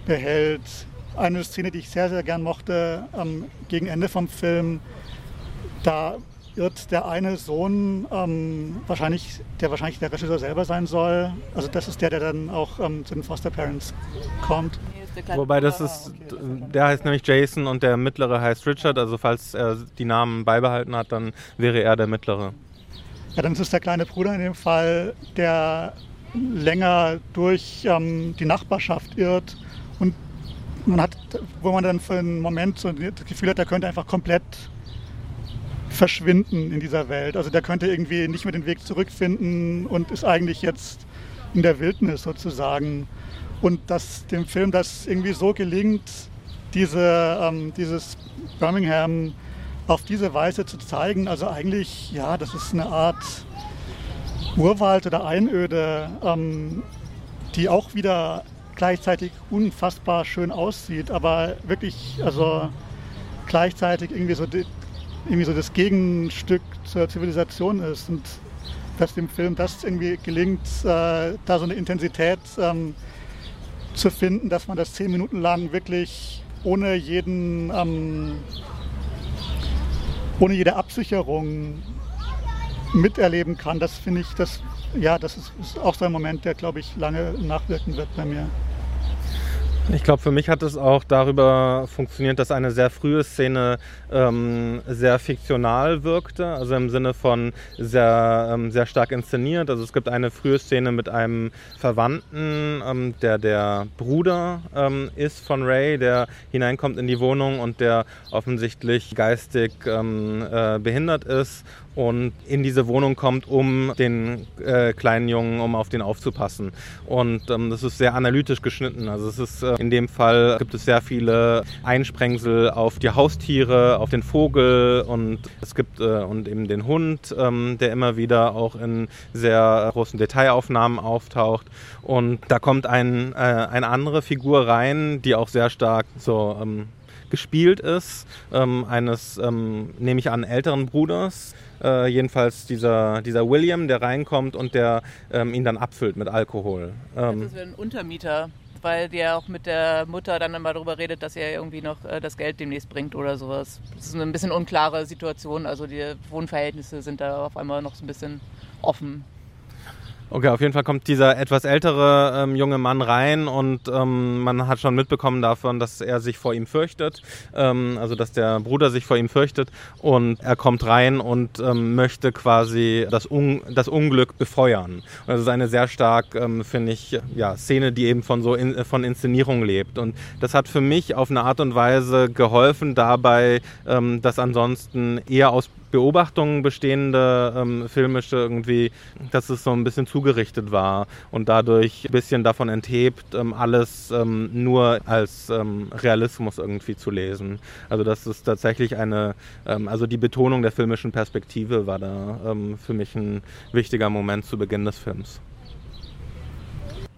behält. Eine Szene, die ich sehr, sehr gern mochte, ähm, gegen Ende vom Film, da irrt der eine Sohn, ähm, wahrscheinlich, der wahrscheinlich der Regisseur selber sein soll. Also das ist der, der dann auch ähm, zu den Foster Parents kommt. Wobei das ist, der heißt nämlich Jason und der mittlere heißt Richard. Also falls er die Namen beibehalten hat, dann wäre er der mittlere. Ja, dann ist es der kleine Bruder in dem Fall, der länger durch ähm, die Nachbarschaft irrt und man hat, wo man dann für einen Moment so das Gefühl hat, er könnte einfach komplett verschwinden in dieser Welt. Also der könnte irgendwie nicht mehr den Weg zurückfinden und ist eigentlich jetzt in der Wildnis sozusagen. Und dass dem Film das irgendwie so gelingt, diese, ähm, dieses Birmingham auf diese Weise zu zeigen. Also eigentlich, ja, das ist eine Art Urwald oder Einöde, ähm, die auch wieder gleichzeitig unfassbar schön aussieht, aber wirklich, also gleichzeitig irgendwie so, irgendwie so das Gegenstück zur Zivilisation ist und dass dem Film das irgendwie gelingt, äh, da so eine Intensität ähm, zu finden, dass man das zehn Minuten lang wirklich ohne jeden, ähm, ohne jede Absicherung miterleben kann. Das finde ich, das, ja, das ist, ist auch so ein Moment, der, glaube ich, lange nachwirken wird bei mir. Ich glaube, für mich hat es auch darüber funktioniert, dass eine sehr frühe Szene ähm, sehr fiktional wirkte, also im Sinne von sehr, ähm, sehr stark inszeniert. Also es gibt eine frühe Szene mit einem Verwandten, ähm, der der Bruder ähm, ist von Ray, der hineinkommt in die Wohnung und der offensichtlich geistig ähm, äh, behindert ist und in diese Wohnung kommt, um den äh, kleinen Jungen, um auf den aufzupassen. Und ähm, das ist sehr analytisch geschnitten. Also es ist äh, in dem Fall gibt es sehr viele Einsprengsel auf die Haustiere, auf den Vogel und es gibt äh, und eben den Hund, ähm, der immer wieder auch in sehr großen Detailaufnahmen auftaucht. Und da kommt ein, äh, eine andere Figur rein, die auch sehr stark so ähm, gespielt ist, ähm, eines, ähm, nehme ich an, älteren Bruders, äh, jedenfalls dieser, dieser William, der reinkommt und der ähm, ihn dann abfüllt mit Alkohol. Ähm, das ist ein Untermieter, weil der auch mit der Mutter dann immer darüber redet, dass er irgendwie noch äh, das Geld demnächst bringt oder sowas. Das ist eine ein bisschen unklare Situation. Also die Wohnverhältnisse sind da auf einmal noch so ein bisschen offen. Okay, auf jeden Fall kommt dieser etwas ältere ähm, junge Mann rein und ähm, man hat schon mitbekommen davon, dass er sich vor ihm fürchtet, ähm, also dass der Bruder sich vor ihm fürchtet und er kommt rein und ähm, möchte quasi das, Un das Unglück befeuern. Und das ist eine sehr stark, ähm, finde ich, ja, Szene, die eben von so in, von Inszenierung lebt und das hat für mich auf eine Art und Weise geholfen dabei, ähm, das ansonsten eher aus Beobachtungen bestehende ähm, filmische irgendwie, dass es so ein bisschen zugerichtet war und dadurch ein bisschen davon enthebt, ähm, alles ähm, nur als ähm, Realismus irgendwie zu lesen. Also das ist tatsächlich eine, ähm, also die Betonung der filmischen Perspektive war da ähm, für mich ein wichtiger Moment zu Beginn des Films.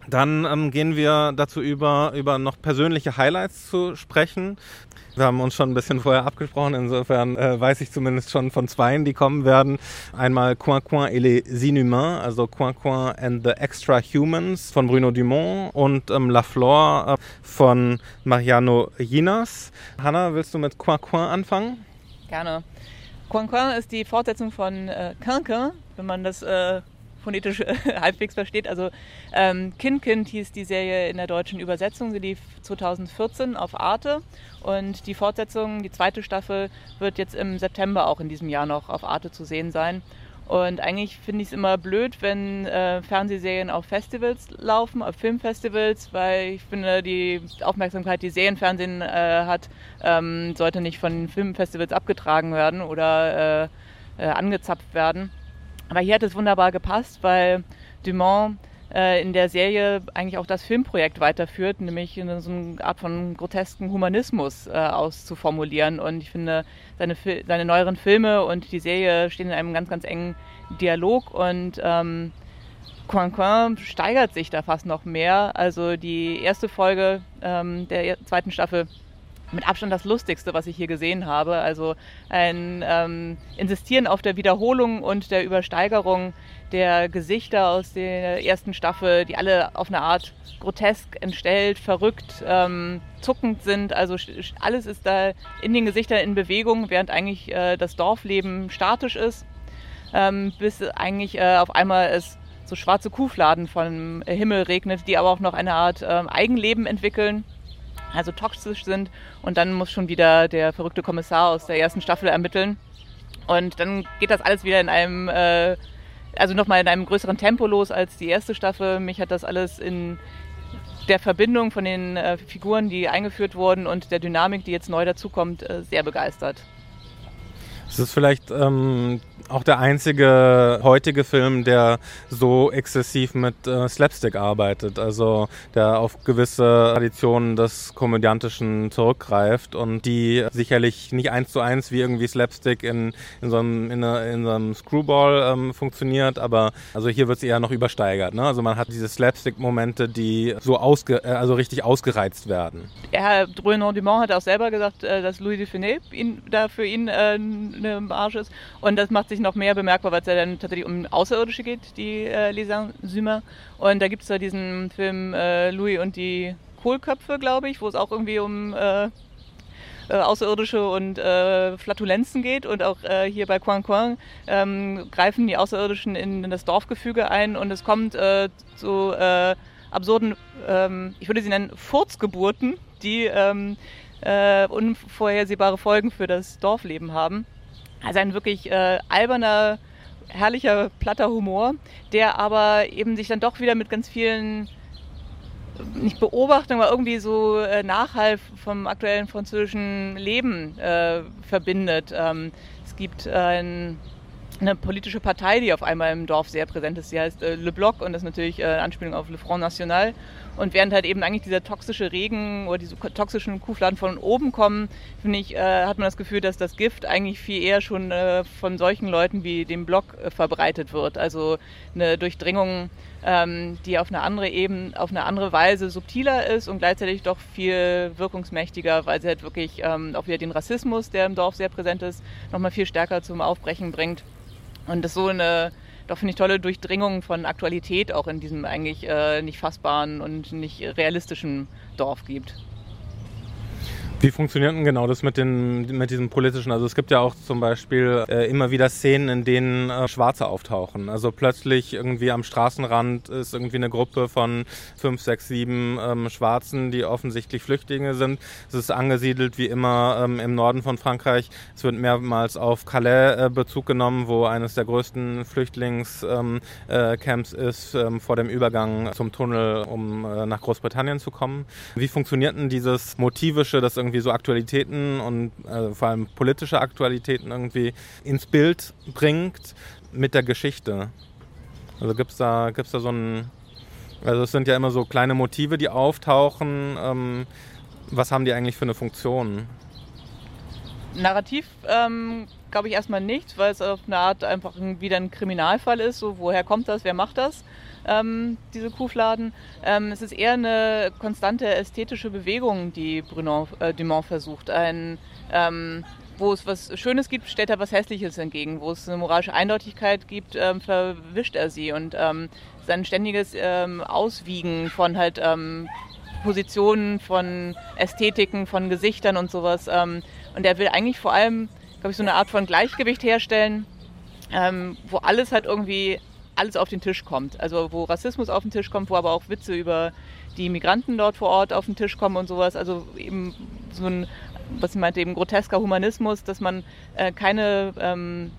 Dann ähm, gehen wir dazu über, über noch persönliche Highlights zu sprechen. Wir haben uns schon ein bisschen vorher abgesprochen, insofern äh, weiß ich zumindest schon von zweien, die kommen werden. Einmal Coin Coin et les Inhumains, also Coin Coin and the Extra Humans von Bruno Dumont und ähm, La Flore äh, von Mariano Ginas. Hanna, willst du mit Coin Coin anfangen? Gerne. Coin Coin ist die Fortsetzung von äh, Quinquin, wenn man das äh, phonetisch halbwegs versteht. Also ähm, Kind Kind hieß die Serie in der deutschen Übersetzung. Sie lief 2014 auf Arte und die Fortsetzung, die zweite Staffel, wird jetzt im September auch in diesem Jahr noch auf Arte zu sehen sein. Und eigentlich finde ich es immer blöd, wenn äh, Fernsehserien auf Festivals laufen, auf Filmfestivals, weil ich finde, die Aufmerksamkeit, die Serienfernsehen äh, hat, ähm, sollte nicht von Filmfestivals abgetragen werden oder äh, äh angezapft werden. Aber hier hat es wunderbar gepasst, weil Dumont äh, in der Serie eigentlich auch das Filmprojekt weiterführt, nämlich so eine Art von grotesken Humanismus äh, auszuformulieren. Und ich finde, seine, seine neueren Filme und die Serie stehen in einem ganz, ganz engen Dialog und ähm, Coin steigert sich da fast noch mehr. Also die erste Folge ähm, der zweiten Staffel mit Abstand das Lustigste, was ich hier gesehen habe. Also ein ähm, Insistieren auf der Wiederholung und der Übersteigerung der Gesichter aus der ersten Staffel, die alle auf eine Art grotesk, entstellt, verrückt, ähm, zuckend sind. Also alles ist da in den Gesichtern in Bewegung, während eigentlich äh, das Dorfleben statisch ist, ähm, bis eigentlich äh, auf einmal es so schwarze Kuhfladen vom Himmel regnet, die aber auch noch eine Art äh, Eigenleben entwickeln also toxisch sind. Und dann muss schon wieder der verrückte Kommissar aus der ersten Staffel ermitteln. Und dann geht das alles wieder in einem äh, also nochmal in einem größeren Tempo los als die erste Staffel. Mich hat das alles in der Verbindung von den äh, Figuren, die eingeführt wurden und der Dynamik, die jetzt neu dazukommt, äh, sehr begeistert. Es ist vielleicht ähm, auch der einzige heutige Film, der so exzessiv mit äh, Slapstick arbeitet, also der auf gewisse Traditionen des Komödiantischen zurückgreift und die sicherlich nicht eins zu eins wie irgendwie Slapstick in, in, so, einem, in, in so einem Screwball ähm, funktioniert, aber also hier wird es eher noch übersteigert. Ne? Also man hat diese Slapstick-Momente, die so ausge, äh, also richtig ausgereizt werden. Herr Drouin Dumont hat auch selber gesagt, äh, dass Louis de Funès ihn, da für ihn äh, eine Marge ist und das macht sich noch mehr bemerkbar, weil es ja dann tatsächlich um Außerirdische geht, die äh, Les Inhumains. Und da gibt es da diesen Film äh, Louis und die Kohlköpfe, glaube ich, wo es auch irgendwie um äh, äh, Außerirdische und äh, Flatulenzen geht. Und auch äh, hier bei Quan Quan ähm, greifen die Außerirdischen in, in, das Dorfgefüge ein und es kommt äh, zu äh, absurden, ähm, ich würde sie nennen, Furzgeburten, die ähm, äh, unvorhersehbare Folgen für das Dorfleben haben. Also ein wirklich äh, alberner, herrlicher, platter Humor, der aber eben sich dann doch wieder mit ganz vielen nicht Beobachtungen, aber irgendwie so äh, Nachhalt vom aktuellen französischen Leben äh, verbindet. Ähm, es gibt ein, eine politische Partei, die auf einmal im Dorf sehr präsent ist. Sie heißt äh, Le Bloc und das ist natürlich äh, Anspielung auf Le Front National. Und während halt eben eigentlich dieser toxische Regen oder diese toxischen Kuhfladen von oben kommen, finde ich, äh, hat man das Gefühl, dass das Gift eigentlich viel eher schon äh, von solchen Leuten wie dem Block äh, verbreitet wird. Also eine Durchdringung, ähm, die auf eine andere Ebene, auf eine andere Weise subtiler ist und gleichzeitig doch viel wirkungsmächtiger, weil sie halt wirklich ähm, auch wieder den Rassismus, der im Dorf sehr präsent ist, nochmal viel stärker zum Aufbrechen bringt. Und das so eine doch finde ich tolle Durchdringung von Aktualität auch in diesem eigentlich äh, nicht fassbaren und nicht realistischen Dorf gibt. Wie funktioniert denn genau das mit, den, mit diesem politischen? Also es gibt ja auch zum Beispiel äh, immer wieder Szenen, in denen äh, Schwarze auftauchen. Also plötzlich irgendwie am Straßenrand ist irgendwie eine Gruppe von fünf, sechs, sieben ähm, Schwarzen, die offensichtlich Flüchtlinge sind. Es ist angesiedelt wie immer ähm, im Norden von Frankreich. Es wird mehrmals auf Calais äh, Bezug genommen, wo eines der größten Flüchtlingscamps ähm, äh, ist, ähm, vor dem Übergang zum Tunnel, um äh, nach Großbritannien zu kommen. Wie funktioniert denn dieses Motivische, das irgendwie irgendwie so Aktualitäten und äh, vor allem politische Aktualitäten irgendwie ins Bild bringt mit der Geschichte. Also gibt es da, gibt's da so ein, also es sind ja immer so kleine Motive, die auftauchen. Ähm, was haben die eigentlich für eine Funktion? Narrativ ähm, glaube ich erstmal nichts, weil es auf eine Art einfach wieder ein Kriminalfall ist. So, woher kommt das, wer macht das? Ähm, diese Kuhfladen. Ähm, es ist eher eine konstante ästhetische Bewegung, die Bruno äh, Dumont versucht. Ein, ähm, wo es was Schönes gibt, stellt er was Hässliches entgegen. Wo es eine moralische Eindeutigkeit gibt, ähm, verwischt er sie. Und ähm, sein ständiges ähm, Auswiegen von halt ähm, Positionen, von Ästhetiken, von Gesichtern und sowas. Ähm, und er will eigentlich vor allem, glaube ich, so eine Art von Gleichgewicht herstellen, ähm, wo alles halt irgendwie alles auf den Tisch kommt. Also wo Rassismus auf den Tisch kommt, wo aber auch Witze über die Migranten dort vor Ort auf den Tisch kommen und sowas. Also eben so ein, was ich meinte, eben grotesker Humanismus, dass man äh, keine ähm,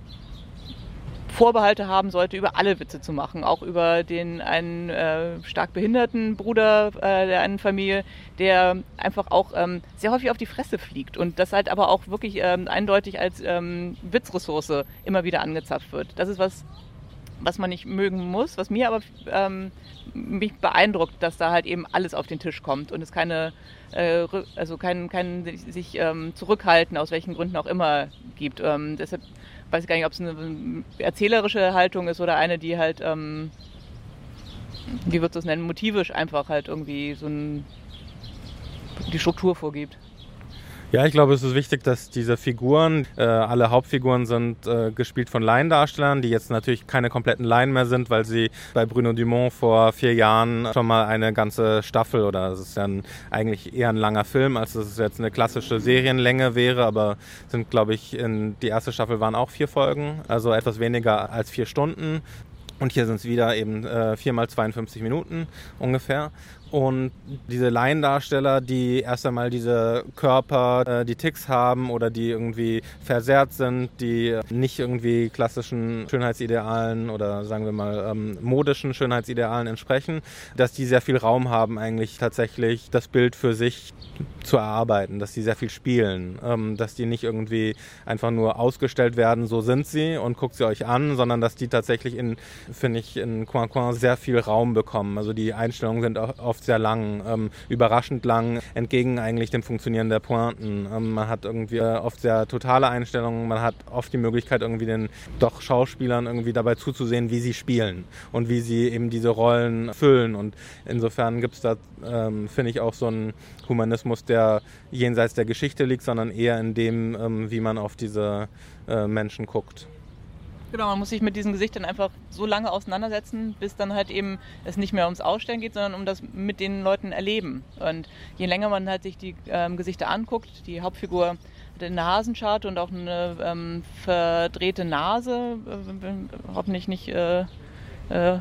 Vorbehalte haben sollte, über alle Witze zu machen. Auch über den einen äh, stark behinderten Bruder äh, der einen Familie, der einfach auch ähm, sehr häufig auf die Fresse fliegt und das halt aber auch wirklich ähm, eindeutig als ähm, Witzressource immer wieder angezapft wird. Das ist was, was man nicht mögen muss, was mir aber ähm, mich beeindruckt, dass da halt eben alles auf den Tisch kommt und es keine, äh, also kein, kein sich ähm, zurückhalten, aus welchen Gründen auch immer gibt. Ähm, deshalb weiß ich gar nicht, ob es eine erzählerische Haltung ist oder eine, die halt, ähm, wie würdest du es nennen, motivisch einfach halt irgendwie so ein, die Struktur vorgibt. Ja, ich glaube, es ist wichtig, dass diese Figuren, äh, alle Hauptfiguren sind äh, gespielt von Laiendarstellern, die jetzt natürlich keine kompletten Laien mehr sind, weil sie bei Bruno Dumont vor vier Jahren schon mal eine ganze Staffel oder es ist ja eigentlich eher ein langer Film, als dass es jetzt eine klassische Serienlänge wäre, aber sind, glaube ich, in die erste Staffel waren auch vier Folgen, also etwas weniger als vier Stunden. Und hier sind es wieder eben äh, 4 mal 52 Minuten ungefähr. Und diese Laiendarsteller, die erst einmal diese Körper, äh, die Ticks haben oder die irgendwie versehrt sind, die nicht irgendwie klassischen Schönheitsidealen oder sagen wir mal ähm, modischen Schönheitsidealen entsprechen, dass die sehr viel Raum haben, eigentlich tatsächlich das Bild für sich zu erarbeiten, dass die sehr viel spielen, ähm, dass die nicht irgendwie einfach nur ausgestellt werden, so sind sie und guckt sie euch an, sondern dass die tatsächlich in, finde ich, in Coin Coin sehr viel Raum bekommen. Also die Einstellungen sind oft sehr lang, ähm, überraschend lang, entgegen eigentlich dem Funktionieren der Pointen. Ähm, man hat irgendwie äh, oft sehr totale Einstellungen, man hat oft die Möglichkeit, irgendwie den doch Schauspielern irgendwie dabei zuzusehen, wie sie spielen und wie sie eben diese Rollen füllen. Und insofern gibt es da, ähm, finde ich, auch so einen Humanismus, der jenseits der Geschichte liegt, sondern eher in dem, ähm, wie man auf diese äh, Menschen guckt. Genau, man muss sich mit diesen Gesichtern einfach so lange auseinandersetzen, bis dann halt eben es nicht mehr ums Ausstellen geht, sondern um das mit den Leuten erleben. Und je länger man halt sich die ähm, Gesichter anguckt, die Hauptfigur hat eine Hasenscharte und auch eine ähm, verdrehte Nase, äh, hoffentlich nicht äh, äh,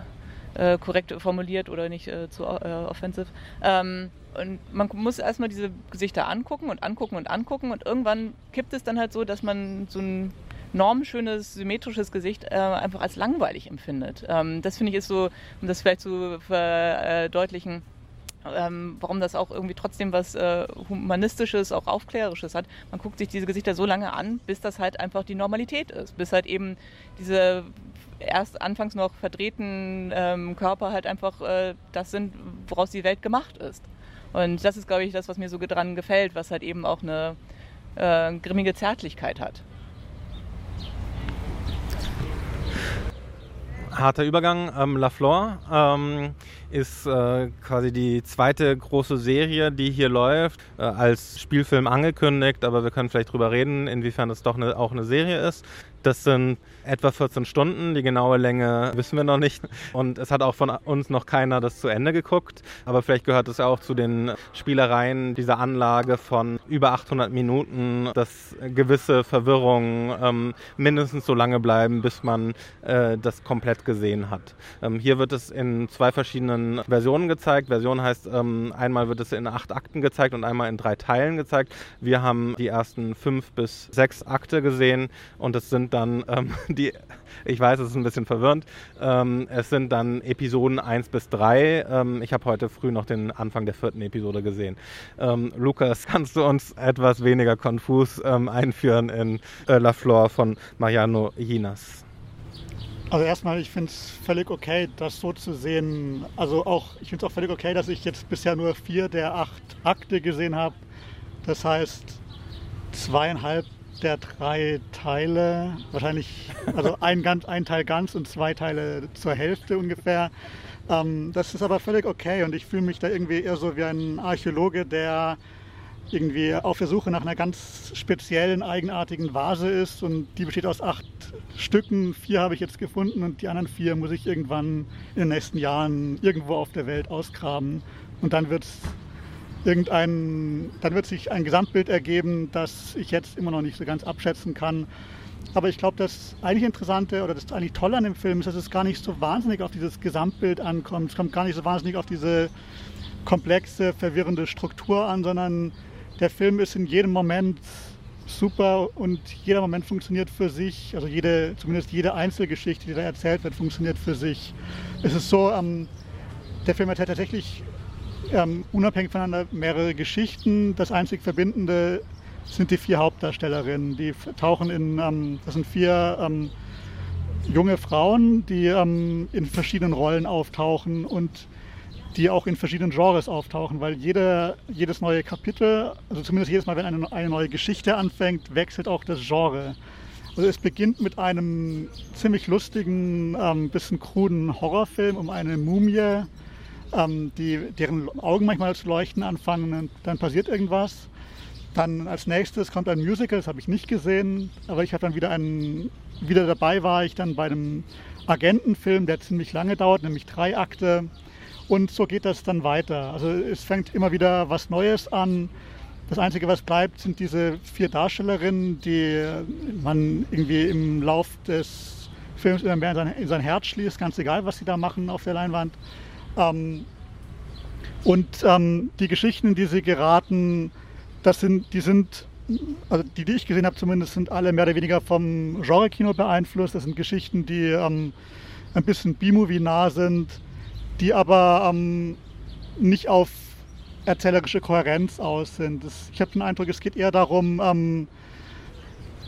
äh, korrekt formuliert oder nicht äh, zu äh, offensive. Ähm, und man muss erstmal diese Gesichter angucken und angucken und angucken und irgendwann kippt es dann halt so, dass man so ein normschönes, symmetrisches Gesicht äh, einfach als langweilig empfindet. Ähm, das finde ich ist so, um das vielleicht zu verdeutlichen, ähm, warum das auch irgendwie trotzdem was äh, Humanistisches, auch Aufklärerisches hat. Man guckt sich diese Gesichter so lange an, bis das halt einfach die Normalität ist, bis halt eben diese erst anfangs noch verdrehten ähm, Körper halt einfach äh, das sind, woraus die Welt gemacht ist. Und das ist, glaube ich, das, was mir so dran gefällt, was halt eben auch eine äh, grimmige Zärtlichkeit hat. Harter Übergang. Ähm, La Flor ähm, ist äh, quasi die zweite große Serie, die hier läuft, äh, als Spielfilm angekündigt, aber wir können vielleicht drüber reden, inwiefern das doch eine, auch eine Serie ist. Das sind etwa 14 Stunden. Die genaue Länge wissen wir noch nicht. Und es hat auch von uns noch keiner das zu Ende geguckt. Aber vielleicht gehört es ja auch zu den Spielereien dieser Anlage von über 800 Minuten, dass gewisse Verwirrungen ähm, mindestens so lange bleiben, bis man äh, das komplett gesehen hat. Ähm, hier wird es in zwei verschiedenen Versionen gezeigt. Version heißt, ähm, einmal wird es in acht Akten gezeigt und einmal in drei Teilen gezeigt. Wir haben die ersten fünf bis sechs Akte gesehen und es sind dann ähm, die, ich weiß, es ist ein bisschen verwirrend, ähm, es sind dann Episoden 1 bis 3. Ähm, ich habe heute früh noch den Anfang der vierten Episode gesehen. Ähm, Lukas, kannst du uns etwas weniger konfus ähm, einführen in äh, La Flor von Mariano Jinas? Also erstmal, ich finde es völlig okay, das so zu sehen. Also auch, ich finde es auch völlig okay, dass ich jetzt bisher nur vier der acht Akte gesehen habe. Das heißt, zweieinhalb der drei Teile, wahrscheinlich, also ein, ganz, ein Teil ganz und zwei Teile zur Hälfte ungefähr. Ähm, das ist aber völlig okay und ich fühle mich da irgendwie eher so wie ein Archäologe, der irgendwie auf der Suche nach einer ganz speziellen, eigenartigen Vase ist und die besteht aus acht Stücken. Vier habe ich jetzt gefunden und die anderen vier muss ich irgendwann in den nächsten Jahren irgendwo auf der Welt ausgraben und dann wird es irgendein, dann wird sich ein Gesamtbild ergeben, das ich jetzt immer noch nicht so ganz abschätzen kann. Aber ich glaube, das eigentlich Interessante oder das eigentlich Tolle an dem Film ist, dass es gar nicht so wahnsinnig auf dieses Gesamtbild ankommt. Es kommt gar nicht so wahnsinnig auf diese komplexe, verwirrende Struktur an, sondern der Film ist in jedem Moment super und jeder Moment funktioniert für sich. Also jede, zumindest jede Einzelgeschichte, die da erzählt wird, funktioniert für sich. Es ist so, ähm, der Film erzählt tatsächlich ähm, unabhängig voneinander mehrere Geschichten. Das einzig Verbindende sind die vier Hauptdarstellerinnen. Die tauchen in, ähm, das sind vier ähm, junge Frauen, die ähm, in verschiedenen Rollen auftauchen und die auch in verschiedenen Genres auftauchen, weil jede, jedes neue Kapitel, also zumindest jedes Mal, wenn eine, eine neue Geschichte anfängt, wechselt auch das Genre. Also es beginnt mit einem ziemlich lustigen, ähm, bisschen kruden Horrorfilm um eine Mumie, ähm, die, deren Augen manchmal zu leuchten anfangen und dann passiert irgendwas. Dann als nächstes kommt ein Musical, das habe ich nicht gesehen, aber ich habe dann wieder einen, wieder dabei war ich dann bei einem Agentenfilm, der ziemlich lange dauert, nämlich drei Akte. Und so geht das dann weiter. Also es fängt immer wieder was Neues an. Das Einzige, was bleibt, sind diese vier Darstellerinnen, die man irgendwie im Lauf des Films immer mehr in sein, in sein Herz schließt, ganz egal, was sie da machen auf der Leinwand. Ähm, und ähm, die Geschichten, in die sie geraten, das sind, die sind, also die, die ich gesehen habe zumindest, sind alle mehr oder weniger vom Genre-Kino beeinflusst. Das sind Geschichten, die ähm, ein bisschen B-Movie nah sind, die aber ähm, nicht auf erzählerische Kohärenz aus sind. Das, ich habe den Eindruck, es geht eher darum, ähm,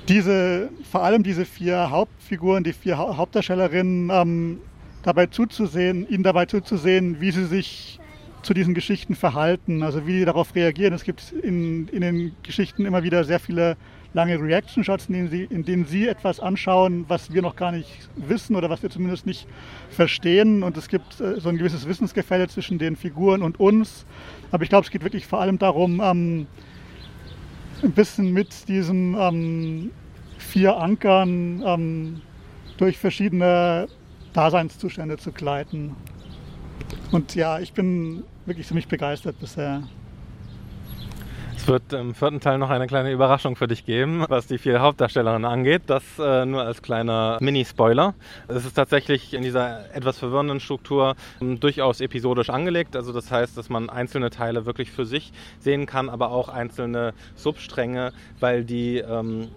diese, vor allem diese vier Hauptfiguren, die vier ha Hauptdarstellerinnen, ähm, dabei zuzusehen, ihnen dabei zuzusehen, wie sie sich zu diesen Geschichten verhalten, also wie sie darauf reagieren. Es gibt in, in den Geschichten immer wieder sehr viele lange Reaction-Shots, in, denen sie, in denen sie etwas anschauen, was wir noch gar nicht wissen oder was wir zumindest nicht verstehen. Und es gibt äh, so ein gewisses Wissensgefälle zwischen den Figuren und uns. Aber ich glaube, es geht wirklich vor allem darum, ähm, ein bisschen mit diesen ähm, vier Ankern ähm, durch verschiedene Daseinszustände zu gleiten. Und ja, ich bin wirklich ziemlich begeistert bisher. Es wird im vierten Teil noch eine kleine Überraschung für dich geben, was die vier Hauptdarstellerinnen angeht. Das äh, nur als kleiner Mini-Spoiler. Es ist tatsächlich in dieser etwas verwirrenden Struktur ähm, durchaus episodisch angelegt. Also das heißt, dass man einzelne Teile wirklich für sich sehen kann, aber auch einzelne Substränge, weil die ähm,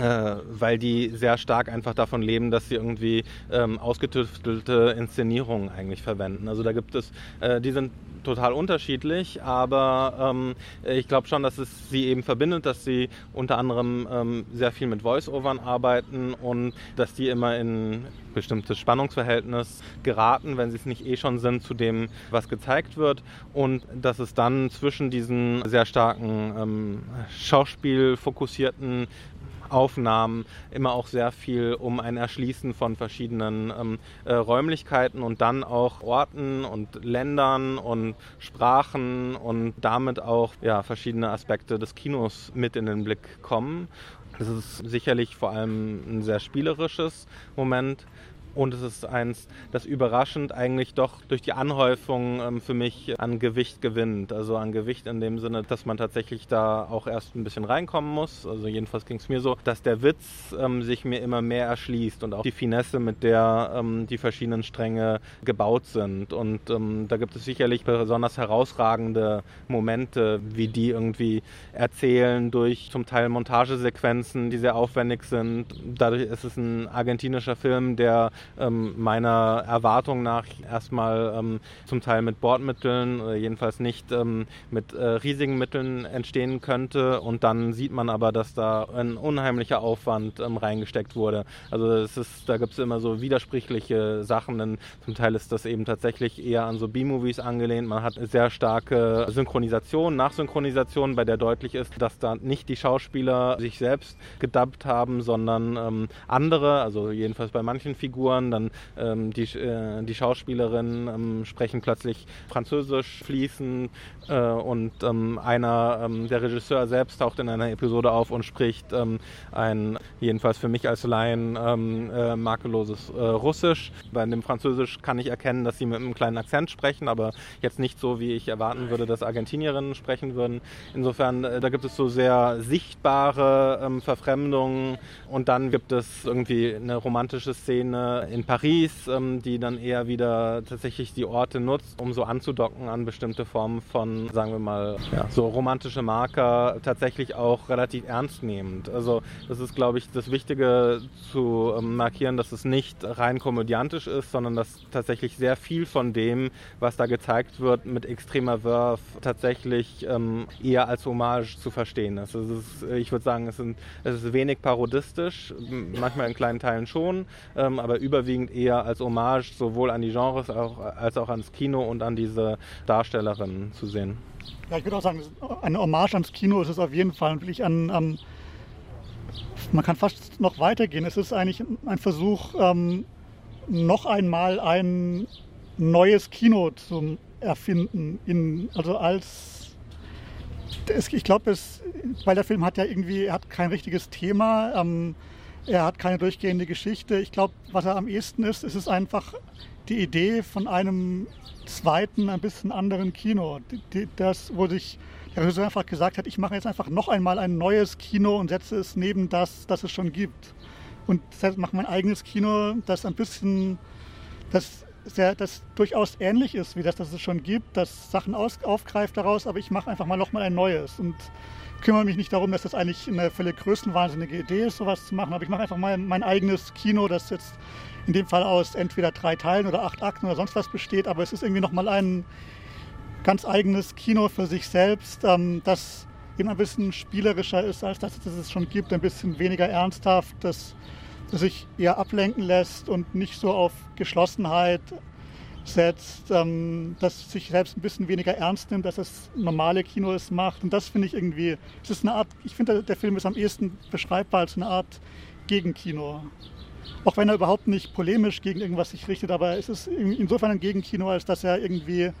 äh, weil die sehr stark einfach davon leben, dass sie irgendwie ähm, ausgetüftelte Inszenierungen eigentlich verwenden. Also da gibt es, äh, die sind total unterschiedlich, aber ähm, ich glaube schon, dass es sie eben verbindet, dass sie unter anderem ähm, sehr viel mit Voice-Overn arbeiten und dass die immer in bestimmtes Spannungsverhältnis geraten, wenn sie es nicht eh schon sind, zu dem, was gezeigt wird und dass es dann zwischen diesen sehr starken ähm, schauspielfokussierten Aufnahmen immer auch sehr viel um ein Erschließen von verschiedenen ähm, äh, Räumlichkeiten und dann auch Orten und Ländern und Sprachen und damit auch ja, verschiedene Aspekte des Kinos mit in den Blick kommen. Das ist sicherlich vor allem ein sehr spielerisches Moment. Und es ist eins, das überraschend eigentlich doch durch die Anhäufung ähm, für mich an Gewicht gewinnt. Also an Gewicht in dem Sinne, dass man tatsächlich da auch erst ein bisschen reinkommen muss. Also jedenfalls ging es mir so, dass der Witz ähm, sich mir immer mehr erschließt und auch die Finesse, mit der ähm, die verschiedenen Stränge gebaut sind. Und ähm, da gibt es sicherlich besonders herausragende Momente, wie die irgendwie erzählen durch zum Teil Montagesequenzen, die sehr aufwendig sind. Dadurch ist es ein argentinischer Film, der ähm, meiner Erwartung nach erstmal ähm, zum Teil mit Bordmitteln oder jedenfalls nicht ähm, mit äh, riesigen Mitteln entstehen könnte. Und dann sieht man aber, dass da ein unheimlicher Aufwand ähm, reingesteckt wurde. Also es ist, da gibt es immer so widersprüchliche Sachen. Denn zum Teil ist das eben tatsächlich eher an so B-Movies angelehnt. Man hat sehr starke Synchronisation, Nachsynchronisation, bei der deutlich ist, dass da nicht die Schauspieler sich selbst gedubbt haben, sondern ähm, andere, also jedenfalls bei manchen Figuren Figuren, dann ähm, die, äh, die Schauspielerinnen ähm, sprechen plötzlich Französisch fließend äh, und ähm, einer, ähm, der Regisseur selbst taucht in einer Episode auf und spricht ähm, ein, jedenfalls für mich als Laien, äh, makelloses äh, Russisch. Bei dem Französisch kann ich erkennen, dass sie mit einem kleinen Akzent sprechen, aber jetzt nicht so, wie ich erwarten würde, dass Argentinierinnen sprechen würden. Insofern, äh, da gibt es so sehr sichtbare ähm, Verfremdungen und dann gibt es irgendwie eine romantische Szene in Paris, ähm, die dann eher wieder tatsächlich die Orte nutzt, um so anzudocken an bestimmte Formen von, sagen wir mal, ja, so romantische Marker, tatsächlich auch relativ ernst nehmend. Also das ist, glaube ich, das Wichtige zu ähm, markieren, dass es nicht rein komödiantisch ist, sondern dass tatsächlich sehr viel von dem, was da gezeigt wird, mit extremer Wurf tatsächlich ähm, eher als Hommage zu verstehen ist. Also ist ich würde sagen, es, sind, es, ist wenig parodistisch, manchmal in kleinen Teilen schon, aber überwiegend eher als Hommage sowohl an die Genres auch, als auch ans Kino und an diese Darstellerinnen zu sehen. Ja, ich würde auch sagen, eine Hommage ans Kino ist es auf jeden Fall. Wirklich an, ähm, man kann fast noch weitergehen. Es ist eigentlich ein Versuch, ähm, noch einmal ein neues Kino zu erfinden, in, also als ich glaube, weil der Film hat ja irgendwie, er hat kein richtiges Thema, ähm, er hat keine durchgehende Geschichte. Ich glaube, was er am ehesten ist, ist es einfach die Idee von einem zweiten, ein bisschen anderen Kino, das, wo sich der Regisseur einfach gesagt hat, ich mache jetzt einfach noch einmal ein neues Kino und setze es neben das, das es schon gibt. Und mache mein eigenes Kino, das ein bisschen, das sehr, das durchaus ähnlich ist wie das, das es schon gibt, das Sachen aus, aufgreift daraus, aber ich mache einfach mal nochmal ein neues und kümmere mich nicht darum, dass das eigentlich eine völlig größenwahnsinnige Idee ist, sowas zu machen, aber ich mache einfach mal mein eigenes Kino, das jetzt in dem Fall aus entweder drei Teilen oder acht Akten oder sonst was besteht, aber es ist irgendwie nochmal ein ganz eigenes Kino für sich selbst, ähm, das eben ein bisschen spielerischer ist als das, das es schon gibt, ein bisschen weniger ernsthaft, das sich eher ablenken lässt und nicht so auf Geschlossenheit setzt, ähm, das sich selbst ein bisschen weniger ernst nimmt, als das normale Kino es macht. Und das finde ich irgendwie, es ist eine Art, ich finde, der Film ist am ehesten beschreibbar als eine Art Gegenkino. Auch wenn er überhaupt nicht polemisch gegen irgendwas sich richtet, aber es ist insofern ein Gegenkino, als dass er irgendwie,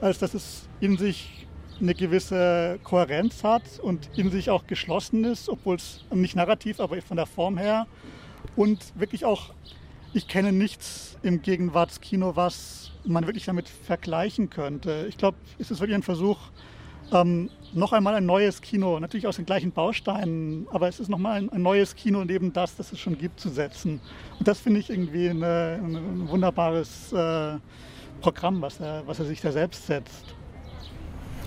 als dass es in sich eine gewisse Kohärenz hat und in sich auch geschlossen ist, obwohl es nicht narrativ, aber von der Form her und wirklich auch, ich kenne nichts im Gegenwartskino, was man wirklich damit vergleichen könnte. Ich glaube, es ist wirklich ein Versuch, ähm, noch einmal ein neues Kino, natürlich aus den gleichen Bausteinen, aber es ist nochmal ein, ein neues Kino neben das, das es schon gibt, zu setzen. Und das finde ich irgendwie eine, ein wunderbares äh, Programm, was er, was er sich da selbst setzt.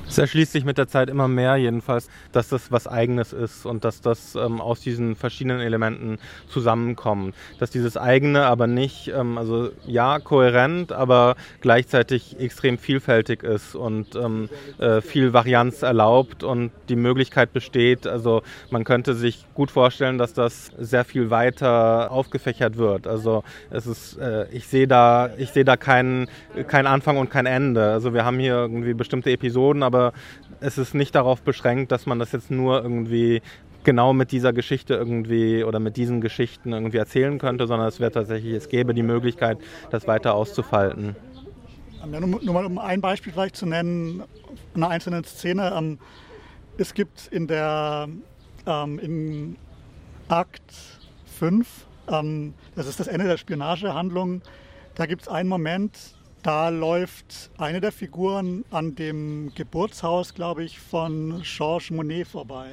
Es erschließt sich mit der Zeit immer mehr jedenfalls, dass das was Eigenes ist und dass das ähm, aus diesen verschiedenen Elementen zusammenkommt. Dass dieses eigene aber nicht, ähm, also ja, kohärent, aber gleichzeitig extrem vielfältig ist und ähm, äh, viel Varianz erlaubt und die Möglichkeit besteht, also man könnte sich gut vorstellen, dass das sehr viel weiter aufgefächert wird. Also es ist, äh, ich sehe da, ich sehe da keinen kein Anfang und kein Ende. Also wir haben hier irgendwie bestimmte Episoden, aber aber es ist nicht darauf beschränkt, dass man das jetzt nur irgendwie genau mit dieser Geschichte irgendwie oder mit diesen Geschichten irgendwie erzählen könnte, sondern es wäre tatsächlich, es gäbe die Möglichkeit, das weiter auszufalten. Ja, nur, nur, mal um ein Beispiel vielleicht zu nennen, einer einzelnen Szene. Ähm, es gibt in der ähm, in Akt 5, ähm, das ist das Ende der Spionagehandlung, da gibt es einen Moment, da läuft eine der Figuren an dem Geburtshaus, glaube ich, von Georges Monet vorbei.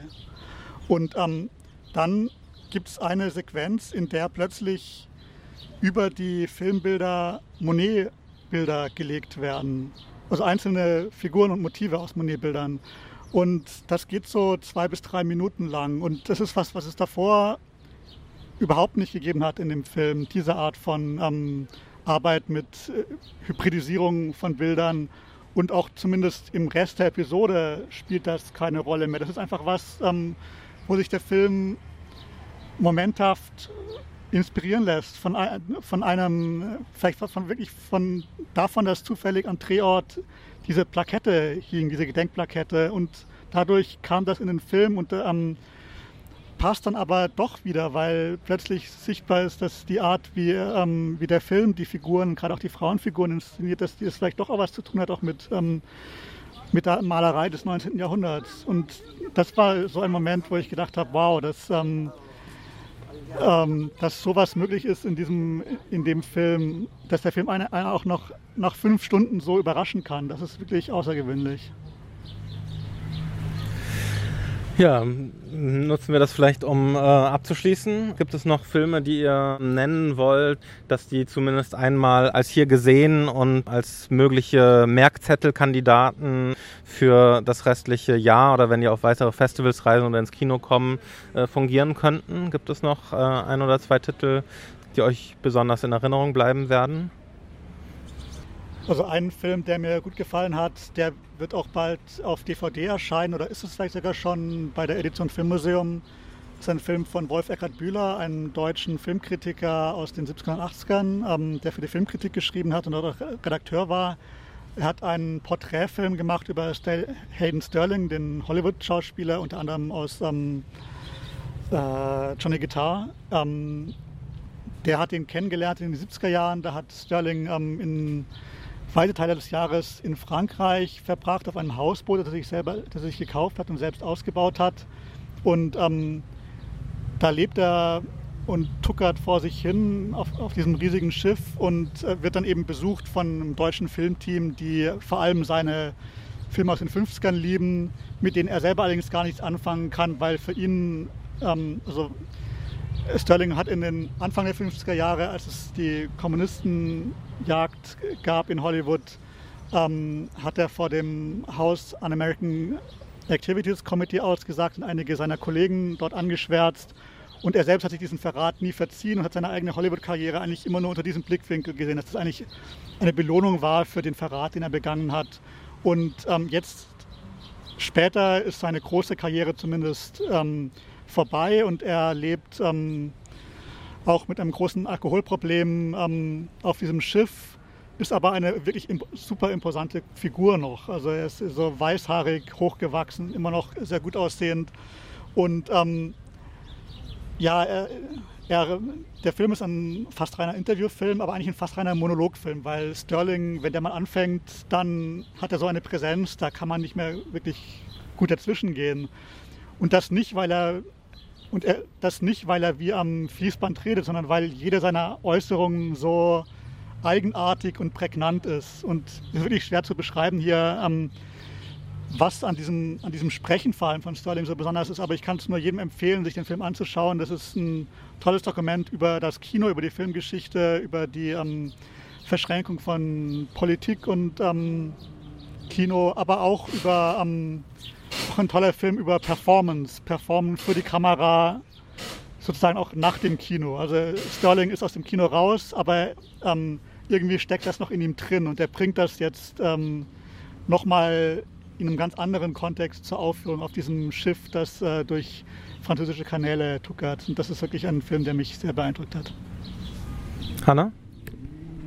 Und ähm, dann gibt es eine Sequenz, in der plötzlich über die Filmbilder Monet-Bilder gelegt werden. Also einzelne Figuren und Motive aus Monet-Bildern. Und das geht so zwei bis drei Minuten lang. Und das ist was, was es davor überhaupt nicht gegeben hat in dem Film. Diese Art von ähm, Arbeit mit äh, Hybridisierung von Bildern und auch zumindest im Rest der Episode spielt das keine Rolle mehr. Das ist einfach was, ähm, wo sich der Film momenthaft inspirieren lässt von, von einem, vielleicht von wirklich von davon, dass zufällig am Drehort diese Plakette hing, diese Gedenkplakette und dadurch kam das in den Film und ähm, passt dann aber doch wieder, weil plötzlich sichtbar ist, dass die Art, wie, ähm, wie der Film die Figuren, gerade auch die Frauenfiguren inszeniert, dass das vielleicht doch auch was zu tun hat, auch mit, ähm, mit der Malerei des 19. Jahrhunderts. Und das war so ein Moment, wo ich gedacht habe, wow, das, ähm, ähm, dass sowas möglich ist in diesem, in dem Film, dass der Film einen auch noch nach fünf Stunden so überraschen kann. Das ist wirklich außergewöhnlich. Ja, nutzen wir das vielleicht, um äh, abzuschließen. Gibt es noch Filme, die ihr nennen wollt, dass die zumindest einmal als hier gesehen und als mögliche Merkzettelkandidaten für das restliche Jahr oder wenn ihr auf weitere Festivals reisen oder ins Kino kommen, äh, fungieren könnten? Gibt es noch äh, ein oder zwei Titel, die euch besonders in Erinnerung bleiben werden? Also ein Film, der mir gut gefallen hat, der wird auch bald auf DVD erscheinen oder ist es vielleicht sogar schon bei der Edition Filmmuseum. Das ist ein Film von Wolf Eckert Bühler, einem deutschen Filmkritiker aus den 70er und 80ern, ähm, der für die Filmkritik geschrieben hat und auch Redakteur war. Er hat einen Porträtfilm gemacht über Hayden Sterling, den Hollywood-Schauspieler, unter anderem aus ähm, äh, Johnny Guitar. Ähm, der hat ihn kennengelernt in den 70er Jahren. Da hat Sterling ähm, in weite Teile des Jahres in Frankreich verbracht auf einem Hausboot, das er sich selber, das sich gekauft hat und selbst ausgebaut hat. Und ähm, da lebt er und tuckert vor sich hin auf, auf diesem riesigen Schiff und äh, wird dann eben besucht von einem deutschen Filmteam, die vor allem seine Filme aus den 50ern lieben, mit denen er selber allerdings gar nichts anfangen kann, weil für ihn, ähm, also Sterling hat in den Anfang der 50er Jahre, als es die Kommunistenjagd gab in Hollywood, ähm, hat er vor dem House An American Activities Committee ausgesagt und einige seiner Kollegen dort angeschwärzt. Und er selbst hat sich diesen Verrat nie verziehen und hat seine eigene Hollywood-Karriere eigentlich immer nur unter diesem Blickwinkel gesehen, dass das eigentlich eine Belohnung war für den Verrat, den er begangen hat. Und ähm, jetzt, später, ist seine große Karriere zumindest ähm, vorbei und er lebt ähm, auch mit einem großen Alkoholproblem ähm, auf diesem Schiff, ist aber eine wirklich imp super imposante Figur noch. Also er ist so weißhaarig, hochgewachsen, immer noch sehr gut aussehend und ähm, ja, er, er, der Film ist ein fast reiner Interviewfilm, aber eigentlich ein fast reiner Monologfilm, weil Sterling, wenn der mal anfängt, dann hat er so eine Präsenz, da kann man nicht mehr wirklich gut dazwischen gehen. Und das nicht, weil er und er, das nicht, weil er wie am Fließband redet, sondern weil jede seiner Äußerungen so eigenartig und prägnant ist. Und es ist wirklich schwer zu beschreiben hier, ähm, was an diesem, an diesem Sprechen vor allem von Sterling so besonders ist. Aber ich kann es nur jedem empfehlen, sich den Film anzuschauen. Das ist ein tolles Dokument über das Kino, über die Filmgeschichte, über die ähm, Verschränkung von Politik und ähm, Kino, aber auch über ähm, auch ein toller Film über Performance, Performance für die Kamera, sozusagen auch nach dem Kino. Also Sterling ist aus dem Kino raus, aber ähm, irgendwie steckt das noch in ihm drin und er bringt das jetzt ähm, nochmal in einem ganz anderen Kontext zur Aufführung auf diesem Schiff, das äh, durch französische Kanäle tuckert. Und das ist wirklich ein Film, der mich sehr beeindruckt hat. Hanna?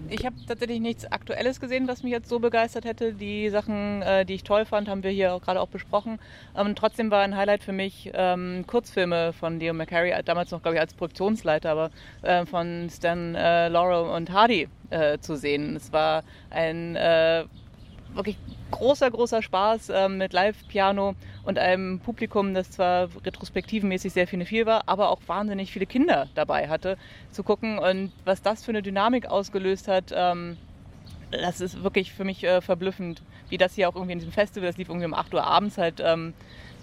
Ich habe tatsächlich nichts Aktuelles gesehen, was mich jetzt so begeistert hätte. Die Sachen, äh, die ich toll fand, haben wir hier gerade auch besprochen. Ähm, trotzdem war ein Highlight für mich ähm, Kurzfilme von Leo McCarey, damals noch, glaube ich, als Produktionsleiter, aber äh, von Stan äh, Laurel und Hardy äh, zu sehen. Es war ein äh, wirklich großer, großer Spaß ähm, mit Live-Piano und einem Publikum, das zwar retrospektivenmäßig sehr viel war, aber auch wahnsinnig viele Kinder dabei hatte, zu gucken. Und was das für eine Dynamik ausgelöst hat, ähm, das ist wirklich für mich äh, verblüffend, wie das hier auch irgendwie in diesem Festival, das lief irgendwie um 8 Uhr abends halt, ähm,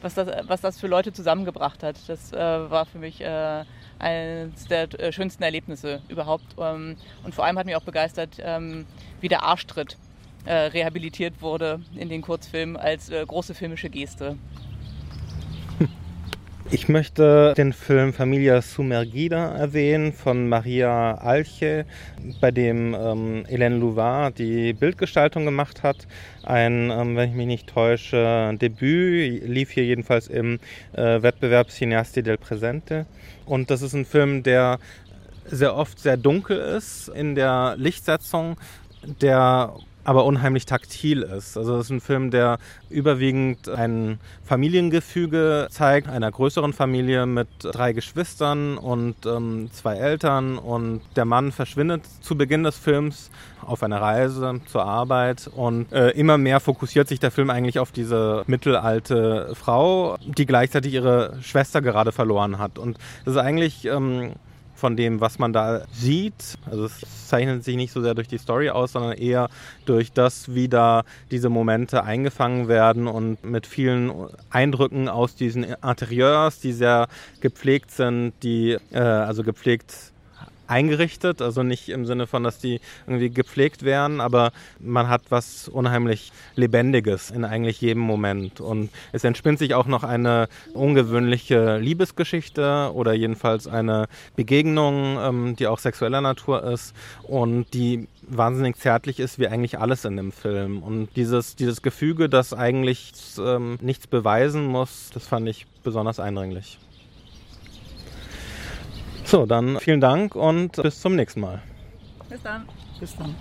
was, das, was das für Leute zusammengebracht hat. Das äh, war für mich äh, eines der äh, schönsten Erlebnisse überhaupt. Ähm, und vor allem hat mich auch begeistert, ähm, wie der Arschtritt äh, rehabilitiert wurde in den Kurzfilmen als äh, große filmische Geste. Ich möchte den Film Familia Sumergida erwähnen von Maria Alche, bei dem ähm, Hélène Louvard die Bildgestaltung gemacht hat. Ein, ähm, wenn ich mich nicht täusche, Debüt, lief hier jedenfalls im äh, Wettbewerb Cineasti del Presente. Und das ist ein Film, der sehr oft sehr dunkel ist in der Lichtsetzung, der aber unheimlich taktil ist. Also es ist ein Film, der überwiegend ein Familiengefüge zeigt, einer größeren Familie mit drei Geschwistern und ähm, zwei Eltern und der Mann verschwindet zu Beginn des Films auf einer Reise zur Arbeit und äh, immer mehr fokussiert sich der Film eigentlich auf diese mittelalte Frau, die gleichzeitig ihre Schwester gerade verloren hat und das ist eigentlich ähm, von dem, was man da sieht. Also es zeichnet sich nicht so sehr durch die Story aus, sondern eher durch das, wie da diese Momente eingefangen werden und mit vielen Eindrücken aus diesen Interieurs, die sehr gepflegt sind, die äh, also gepflegt eingerichtet, also nicht im Sinne von, dass die irgendwie gepflegt werden, aber man hat was unheimlich Lebendiges in eigentlich jedem Moment. Und es entspinnt sich auch noch eine ungewöhnliche Liebesgeschichte oder jedenfalls eine Begegnung, ähm, die auch sexueller Natur ist und die wahnsinnig zärtlich ist, wie eigentlich alles in dem Film. Und dieses, dieses Gefüge, das eigentlich ähm, nichts beweisen muss, das fand ich besonders eindringlich. So, dann vielen Dank und bis zum nächsten Mal. Bis dann. Bis dann.